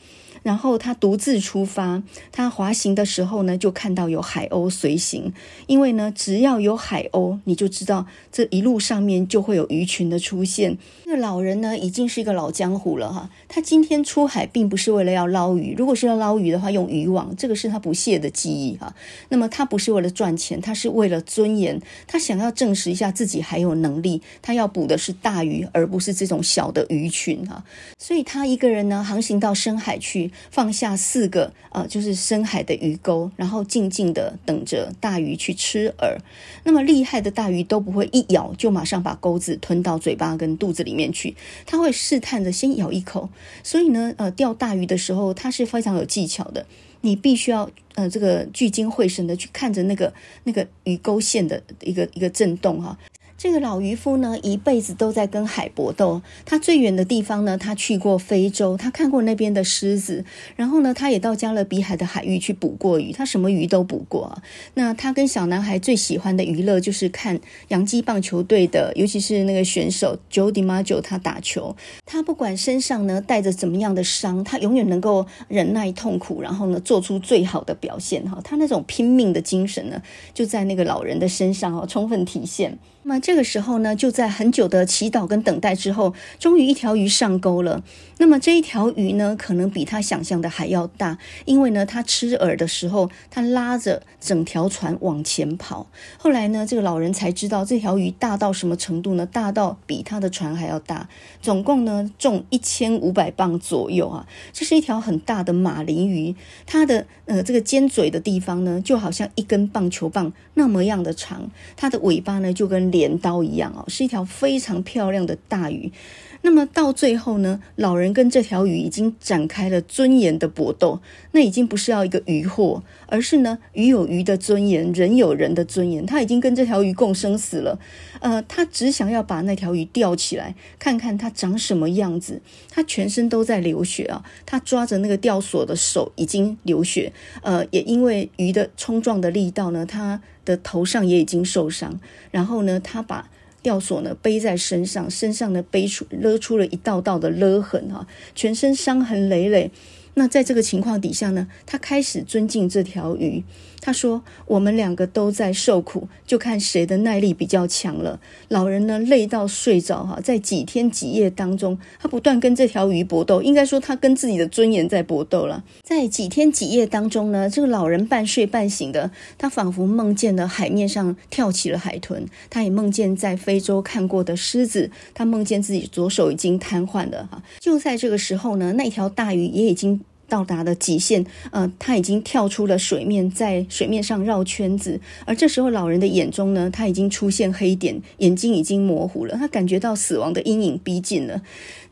然后他独自出发，他滑行的时候呢，就看到有海鸥随行。因为呢，只要有海鸥，你就知道这一路上面就会有鱼群的出现。那老人呢，已经是一个老江湖了哈。他今天出海，并不是为了要捞鱼。如果是要捞鱼的话，用渔网，这个是他不懈的记忆哈。那么他不是为了赚钱，他是为了尊严。他想要证实一下自己还有能力。他要捕的是大鱼，而不是这种小的鱼群哈。所以他一个人呢，航行到深海去。放下四个呃，就是深海的鱼钩，然后静静的等着大鱼去吃饵。那么厉害的大鱼都不会一咬就马上把钩子吞到嘴巴跟肚子里面去，它会试探着先咬一口。所以呢，呃，钓大鱼的时候，它是非常有技巧的。你必须要呃，这个聚精会神的去看着那个那个鱼钩线的一个一个震动哈。这个老渔夫呢，一辈子都在跟海搏斗。他最远的地方呢，他去过非洲，他看过那边的狮子。然后呢，他也到加勒比海的海域去捕过鱼，他什么鱼都捕过。那他跟小男孩最喜欢的娱乐就是看洋基棒球队的，尤其是那个选手 Jody Maggio，他打球。他不管身上呢带着怎么样的伤，他永远能够忍耐痛苦，然后呢做出最好的表现哈。他那种拼命的精神呢，就在那个老人的身上哦，充分体现。那么这个时候呢，就在很久的祈祷跟等待之后，终于一条鱼上钩了。那么这一条鱼呢，可能比他想象的还要大，因为呢，他吃饵的时候，他拉着整条船往前跑。后来呢，这个老人才知道这条鱼大到什么程度呢？大到比他的船还要大，总共呢重一千五百磅左右啊！这是一条很大的马林鱼，它的呃这个尖嘴的地方呢，就好像一根棒球棒那么样的长，它的尾巴呢就跟镰刀一样哦，是一条非常漂亮的大鱼。那么到最后呢，老人跟这条鱼已经展开了尊严的搏斗。那已经不是要一个渔获，而是呢，鱼有鱼的尊严，人有人的尊严。他已经跟这条鱼共生死了。呃，他只想要把那条鱼钓起来，看看它长什么样子。他全身都在流血啊，他抓着那个钓索的手已经流血。呃，也因为鱼的冲撞的力道呢，他的头上也已经受伤。然后呢，他把。吊索呢背在身上，身上呢背出勒出了一道道的勒痕哈，全身伤痕累累。那在这个情况底下呢，他开始尊敬这条鱼。他说：“我们两个都在受苦，就看谁的耐力比较强了。”老人呢累到睡着哈，在几天几夜当中，他不断跟这条鱼搏斗。应该说，他跟自己的尊严在搏斗了。在几天几夜当中呢，这个老人半睡半醒的，他仿佛梦见了海面上跳起了海豚，他也梦见在非洲看过的狮子，他梦见自己左手已经瘫痪了哈。就在这个时候呢，那条大鱼也已经。到达了极限，呃，他已经跳出了水面，在水面上绕圈子。而这时候，老人的眼中呢，他已经出现黑点，眼睛已经模糊了。他感觉到死亡的阴影逼近了。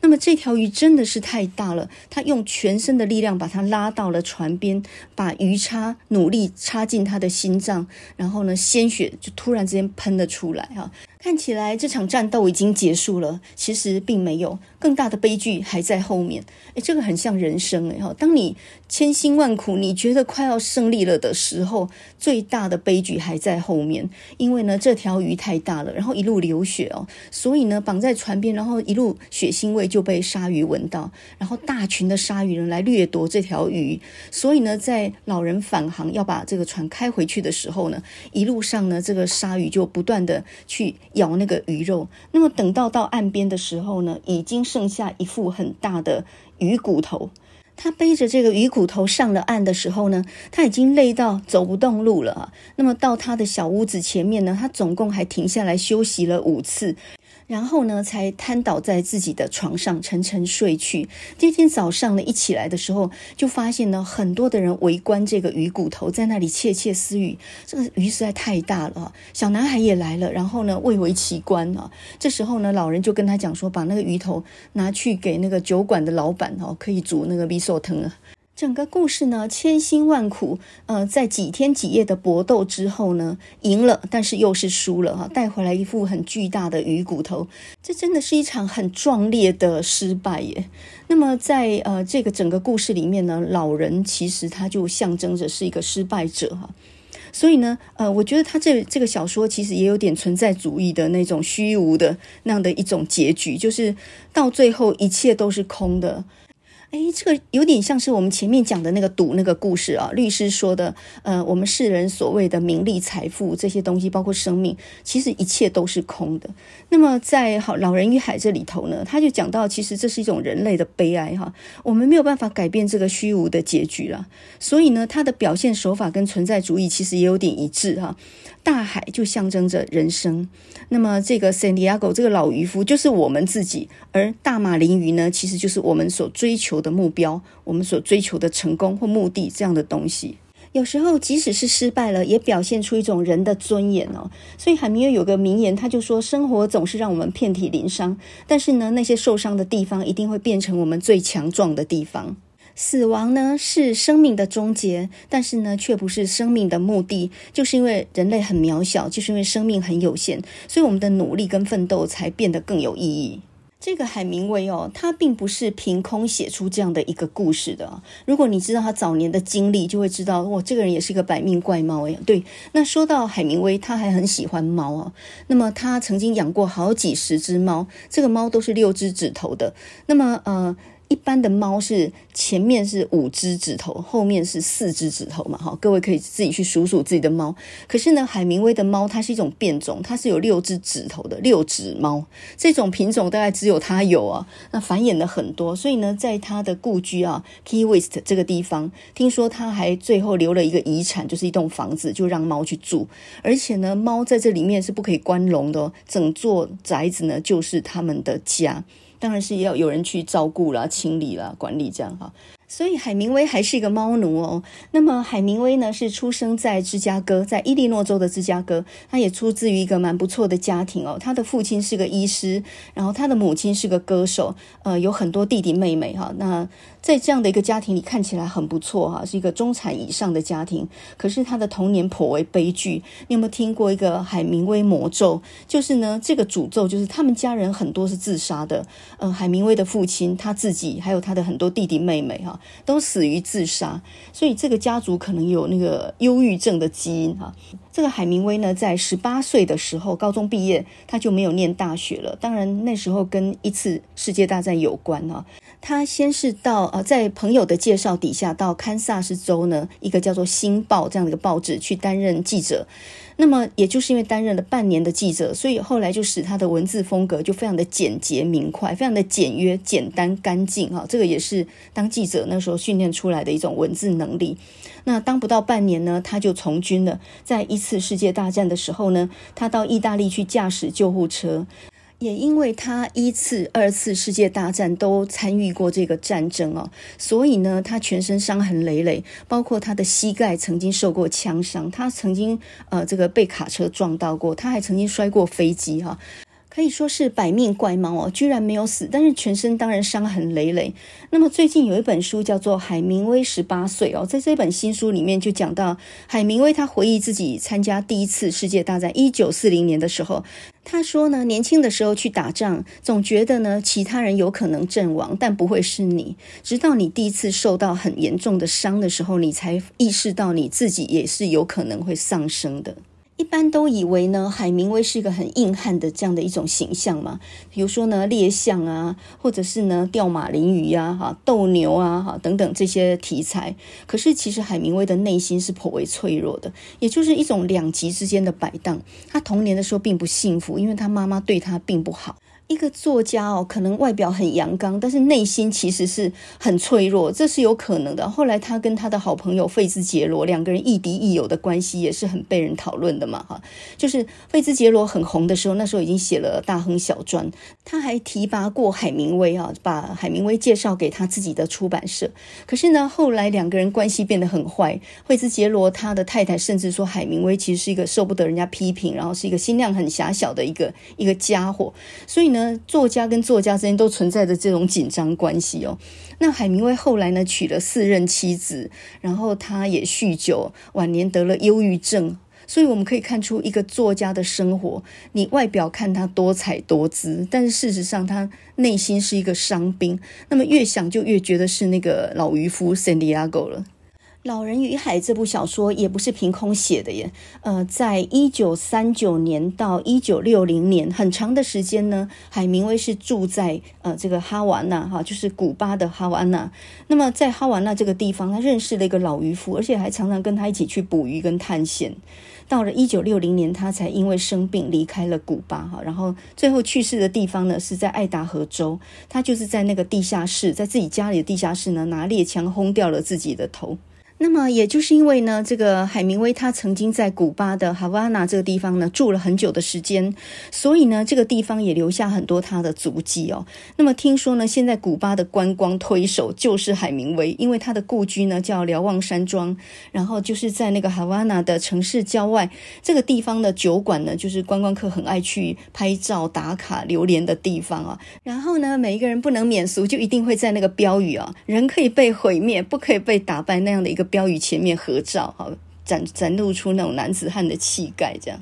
那么这条鱼真的是太大了，他用全身的力量把它拉到了船边，把鱼叉努力插进他的心脏，然后呢，鲜血就突然之间喷了出来哈。看起来这场战斗已经结束了，其实并没有，更大的悲剧还在后面。诶，这个很像人生诶哈，当你千辛万苦，你觉得快要胜利了的时候，最大的悲剧还在后面。因为呢，这条鱼太大了，然后一路流血哦，所以呢，绑在船边，然后一路血腥味就被鲨鱼闻到，然后大群的鲨鱼人来掠夺这条鱼，所以呢，在老人返航要把这个船开回去的时候呢，一路上呢，这个鲨鱼就不断的去。咬那个鱼肉，那么等到到岸边的时候呢，已经剩下一副很大的鱼骨头。他背着这个鱼骨头上了岸的时候呢，他已经累到走不动路了啊。那么到他的小屋子前面呢，他总共还停下来休息了五次。然后呢，才瘫倒在自己的床上，沉沉睡去。第二天早上呢，一起来的时候，就发现呢，很多的人围观这个鱼骨头，在那里窃窃私语。这个鱼实在太大了，小男孩也来了，然后呢，蔚为奇观啊。这时候呢，老人就跟他讲说，把那个鱼头拿去给那个酒馆的老板哦，可以煮那个味噌汤啊。整个故事呢，千辛万苦，呃，在几天几夜的搏斗之后呢，赢了，但是又是输了哈，带回来一副很巨大的鱼骨头，这真的是一场很壮烈的失败耶。那么在呃这个整个故事里面呢，老人其实他就象征着是一个失败者哈，所以呢，呃，我觉得他这这个小说其实也有点存在主义的那种虚无的那样的一种结局，就是到最后一切都是空的。哎，这个有点像是我们前面讲的那个赌那个故事啊。律师说的，呃，我们世人所谓的名利、财富这些东西，包括生命，其实一切都是空的。那么在《好老人与海》这里头呢，他就讲到，其实这是一种人类的悲哀哈。我们没有办法改变这个虚无的结局了，所以呢，他的表现手法跟存在主义其实也有点一致哈。大海就象征着人生，那么这个圣地亚哥这个老渔夫就是我们自己，而大马林鱼呢，其实就是我们所追求求的目标，我们所追求的成功或目的这样的东西。有时候即使是失败了，也表现出一种人的尊严哦。所以海明威有个名言，他就说：“生活总是让我们遍体鳞伤，但是呢，那些受伤的地方一定会变成我们最强壮的地方。死亡呢是生命的终结，但是呢却不是生命的目的。就是因为人类很渺小，就是因为生命很有限，所以我们的努力跟奋斗才变得更有意义。”这个海明威哦，他并不是凭空写出这样的一个故事的。如果你知道他早年的经历，就会知道，哇，这个人也是一个百命怪猫哎。对，那说到海明威，他还很喜欢猫哦。那么他曾经养过好几十只猫，这个猫都是六只指头的。那么呃。一般的猫是前面是五只指头，后面是四只指头嘛，哈，各位可以自己去数数自己的猫。可是呢，海明威的猫它是一种变种，它是有六只指头的六指猫。这种品种大概只有它有啊，那繁衍了很多，所以呢，在他的故居啊，Key West 这个地方，听说他还最后留了一个遗产，就是一栋房子，就让猫去住。而且呢，猫在这里面是不可以关笼的哦，整座宅子呢就是他们的家。当然是要有人去照顾啦、清理啦、管理这样哈。所以海明威还是一个猫奴哦。那么海明威呢，是出生在芝加哥，在伊利诺州的芝加哥。他也出自于一个蛮不错的家庭哦。他的父亲是个医师，然后他的母亲是个歌手，呃，有很多弟弟妹妹哈。那在这样的一个家庭里，看起来很不错哈，是一个中产以上的家庭。可是他的童年颇为悲剧。你有没有听过一个海明威魔咒？就是呢，这个诅咒就是他们家人很多是自杀的。呃，海明威的父亲他自己还有他的很多弟弟妹妹哈。都死于自杀，所以这个家族可能有那个忧郁症的基因哈。这个海明威呢，在十八岁的时候，高中毕业，他就没有念大学了。当然那时候跟一次世界大战有关哈。他先是到呃，在朋友的介绍底下，到堪萨斯州呢一个叫做《星报》这样的一个报纸去担任记者。那么，也就是因为担任了半年的记者，所以后来就使他的文字风格就非常的简洁明快，非常的简约、简单、干净哈。这个也是当记者那时候训练出来的一种文字能力。那当不到半年呢，他就从军了。在一次世界大战的时候呢，他到意大利去驾驶救护车。也因为他一次、二次世界大战都参与过这个战争哦，所以呢，他全身伤痕累累，包括他的膝盖曾经受过枪伤，他曾经呃这个被卡车撞到过，他还曾经摔过飞机哈。可以说是百命怪猫哦，居然没有死，但是全身当然伤痕累累。那么最近有一本书叫做《海明威十八岁》哦，在这本新书里面就讲到海明威他回忆自己参加第一次世界大战一九四零年的时候，他说呢，年轻的时候去打仗，总觉得呢其他人有可能阵亡，但不会是你。直到你第一次受到很严重的伤的时候，你才意识到你自己也是有可能会丧生的。一般都以为呢，海明威是一个很硬汉的这样的一种形象嘛，比如说呢，猎象啊，或者是呢，钓马林鱼呀，哈，斗牛啊，哈，等等这些题材。可是其实海明威的内心是颇为脆弱的，也就是一种两极之间的摆荡。他童年的时候并不幸福，因为他妈妈对他并不好。一个作家哦，可能外表很阳刚，但是内心其实是很脆弱，这是有可能的。后来他跟他的好朋友费兹杰罗两个人亦敌亦友的关系也是很被人讨论的嘛，哈。就是费兹杰罗很红的时候，那时候已经写了《大亨小传》，他还提拔过海明威啊，把海明威介绍给他自己的出版社。可是呢，后来两个人关系变得很坏，费兹杰罗他的太太甚至说海明威其实是一个受不得人家批评，然后是一个心量很狭小的一个一个家伙，所以呢。作家跟作家之间都存在着这种紧张关系哦。那海明威后来呢，娶了四任妻子，然后他也酗酒，晚年得了忧郁症。所以我们可以看出一个作家的生活，你外表看他多彩多姿，但是事实上他内心是一个伤兵。那么越想就越觉得是那个老渔夫圣地亚哥了。《老人与海》这部小说也不是凭空写的耶，呃，在一九三九年到一九六零年很长的时间呢，海明威是住在呃这个哈瓦那哈，就是古巴的哈瓦那。那么在哈瓦那这个地方，他认识了一个老渔夫，而且还常常跟他一起去捕鱼跟探险。到了一九六零年，他才因为生病离开了古巴哈，然后最后去世的地方呢是在爱达荷州，他就是在那个地下室，在自己家里的地下室呢拿猎枪轰掉了自己的头。那么，也就是因为呢，这个海明威他曾经在古巴的哈瓦那这个地方呢住了很久的时间，所以呢，这个地方也留下很多他的足迹哦。那么听说呢，现在古巴的观光推手就是海明威，因为他的故居呢叫瞭望山庄，然后就是在那个哈瓦那的城市郊外这个地方的酒馆呢，就是观光客很爱去拍照打卡留连的地方啊。然后呢，每一个人不能免俗，就一定会在那个标语啊，人可以被毁灭，不可以被打败那样的一个。标语前面合照，哈，展展露出那种男子汉的气概。这样，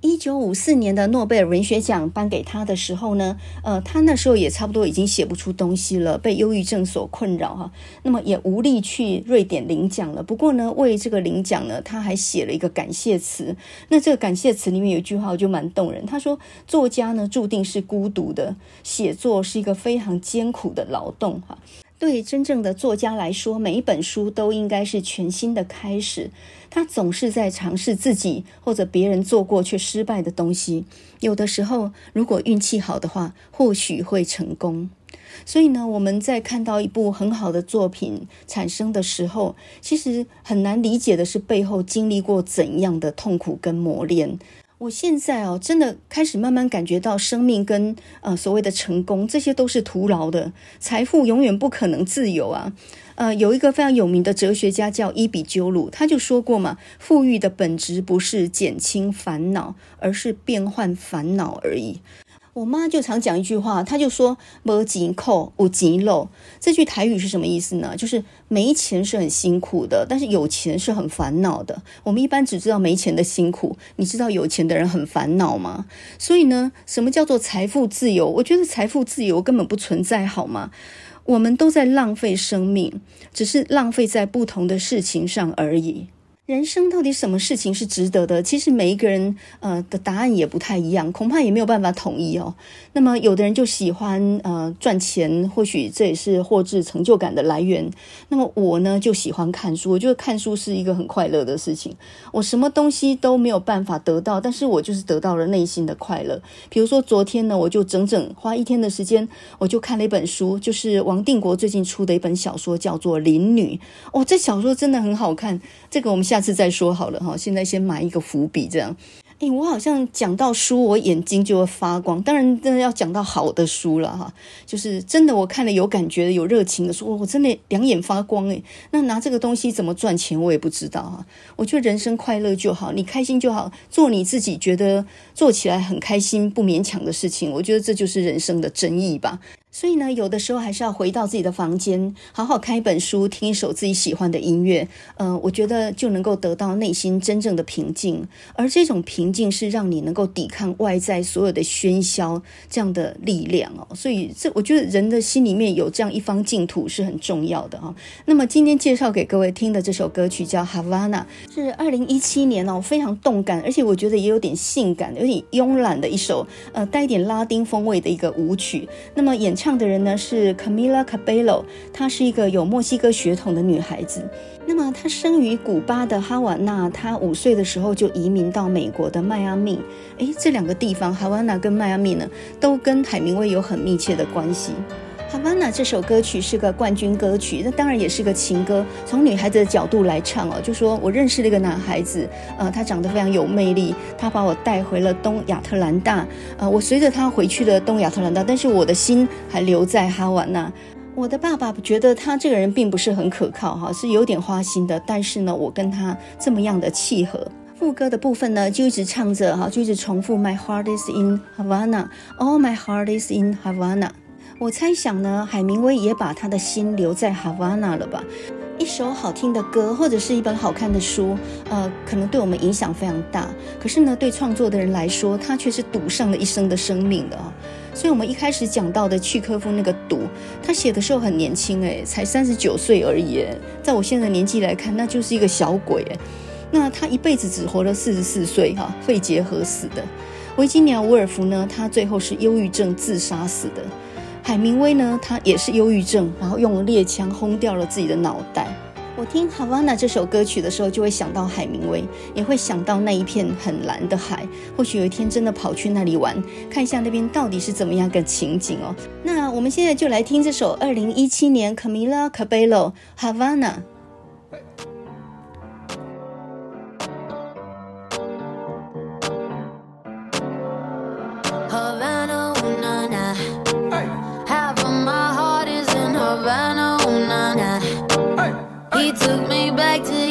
一九五四年的诺贝尔文学奖颁给他的时候呢，呃，他那时候也差不多已经写不出东西了，被忧郁症所困扰，哈，那么也无力去瑞典领奖了。不过呢，为这个领奖呢，他还写了一个感谢词。那这个感谢词里面有一句话，就蛮动人。他说：“作家呢，注定是孤独的，写作是一个非常艰苦的劳动。”哈。对真正的作家来说，每一本书都应该是全新的开始。他总是在尝试自己或者别人做过却失败的东西。有的时候，如果运气好的话，或许会成功。所以呢，我们在看到一部很好的作品产生的时候，其实很难理解的是背后经历过怎样的痛苦跟磨练。我现在哦，真的开始慢慢感觉到，生命跟呃所谓的成功，这些都是徒劳的。财富永远不可能自由啊。呃，有一个非常有名的哲学家叫伊比鸠鲁，他就说过嘛，富裕的本质不是减轻烦恼，而是变换烦恼而已。我妈就常讲一句话，她就说“没紧扣，有钱漏”。这句台语是什么意思呢？就是没钱是很辛苦的，但是有钱是很烦恼的。我们一般只知道没钱的辛苦，你知道有钱的人很烦恼吗？所以呢，什么叫做财富自由？我觉得财富自由根本不存在，好吗？我们都在浪费生命，只是浪费在不同的事情上而已。人生到底什么事情是值得的？其实每一个人呃的答案也不太一样，恐怕也没有办法统一哦。那么有的人就喜欢呃赚钱，或许这也是获致成就感的来源。那么我呢就喜欢看书，我觉得看书是一个很快乐的事情。我什么东西都没有办法得到，但是我就是得到了内心的快乐。比如说昨天呢，我就整整花一天的时间，我就看了一本书，就是王定国最近出的一本小说，叫做《林女》。哦，这小说真的很好看，这个我们下。下次再说好了哈，现在先埋一个伏笔，这样。诶，我好像讲到书，我眼睛就会发光。当然，真的要讲到好的书了哈，就是真的我看了有感觉的、有热情的书，我真的两眼发光诶。那拿这个东西怎么赚钱，我也不知道哈。我觉得人生快乐就好，你开心就好，做你自己觉得做起来很开心、不勉强的事情。我觉得这就是人生的真义吧。所以呢，有的时候还是要回到自己的房间，好好看一本书，听一首自己喜欢的音乐，呃，我觉得就能够得到内心真正的平静。而这种平静是让你能够抵抗外在所有的喧嚣这样的力量哦。所以这我觉得人的心里面有这样一方净土是很重要的哈。那么今天介绍给各位听的这首歌曲叫《Havana》，是二零一七年哦，非常动感，而且我觉得也有点性感、有点慵懒的一首呃带一点拉丁风味的一个舞曲。那么演唱。唱的人呢是 Camila Cabello，她是一个有墨西哥血统的女孩子。那么她生于古巴的哈瓦那，她五岁的时候就移民到美国的迈阿密。诶，这两个地方，哈瓦那跟迈阿密呢，都跟海明威有很密切的关系。《Havana》这首歌曲是个冠军歌曲，那当然也是个情歌。从女孩子的角度来唱哦，就说我认识了一个男孩子，呃，他长得非常有魅力，他把我带回了东亚特兰大，呃，我随着他回去了东亚特兰大，但是我的心还留在哈瓦那。我的爸爸觉得他这个人并不是很可靠哈，是有点花心的，但是呢，我跟他这么样的契合。副歌的部分呢，就一直唱着哈，就一直重复 My heart is in Havana，Oh my heart is in Havana。我猜想呢，海明威也把他的心留在哈瓦那了吧？一首好听的歌，或者是一本好看的书，呃，可能对我们影响非常大。可是呢，对创作的人来说，他却是赌上了一生的生命的啊。所以，我们一开始讲到的契诃夫那个赌，他写的时候很年轻，诶，才三十九岁而已。在我现在的年纪来看，那就是一个小鬼。那他一辈子只活了四十四岁，哈，肺结核死的。维吉尼亚·伍尔夫呢，他最后是忧郁症自杀死的。海明威呢，他也是忧郁症，然后用猎枪轰掉了自己的脑袋。我听《Havana》这首歌曲的时候，就会想到海明威，也会想到那一片很蓝的海。或许有一天真的跑去那里玩，看一下那边到底是怎么样个情景哦。那我们现在就来听这首二零一七年 Camila Cabello《Havana》。He took me back to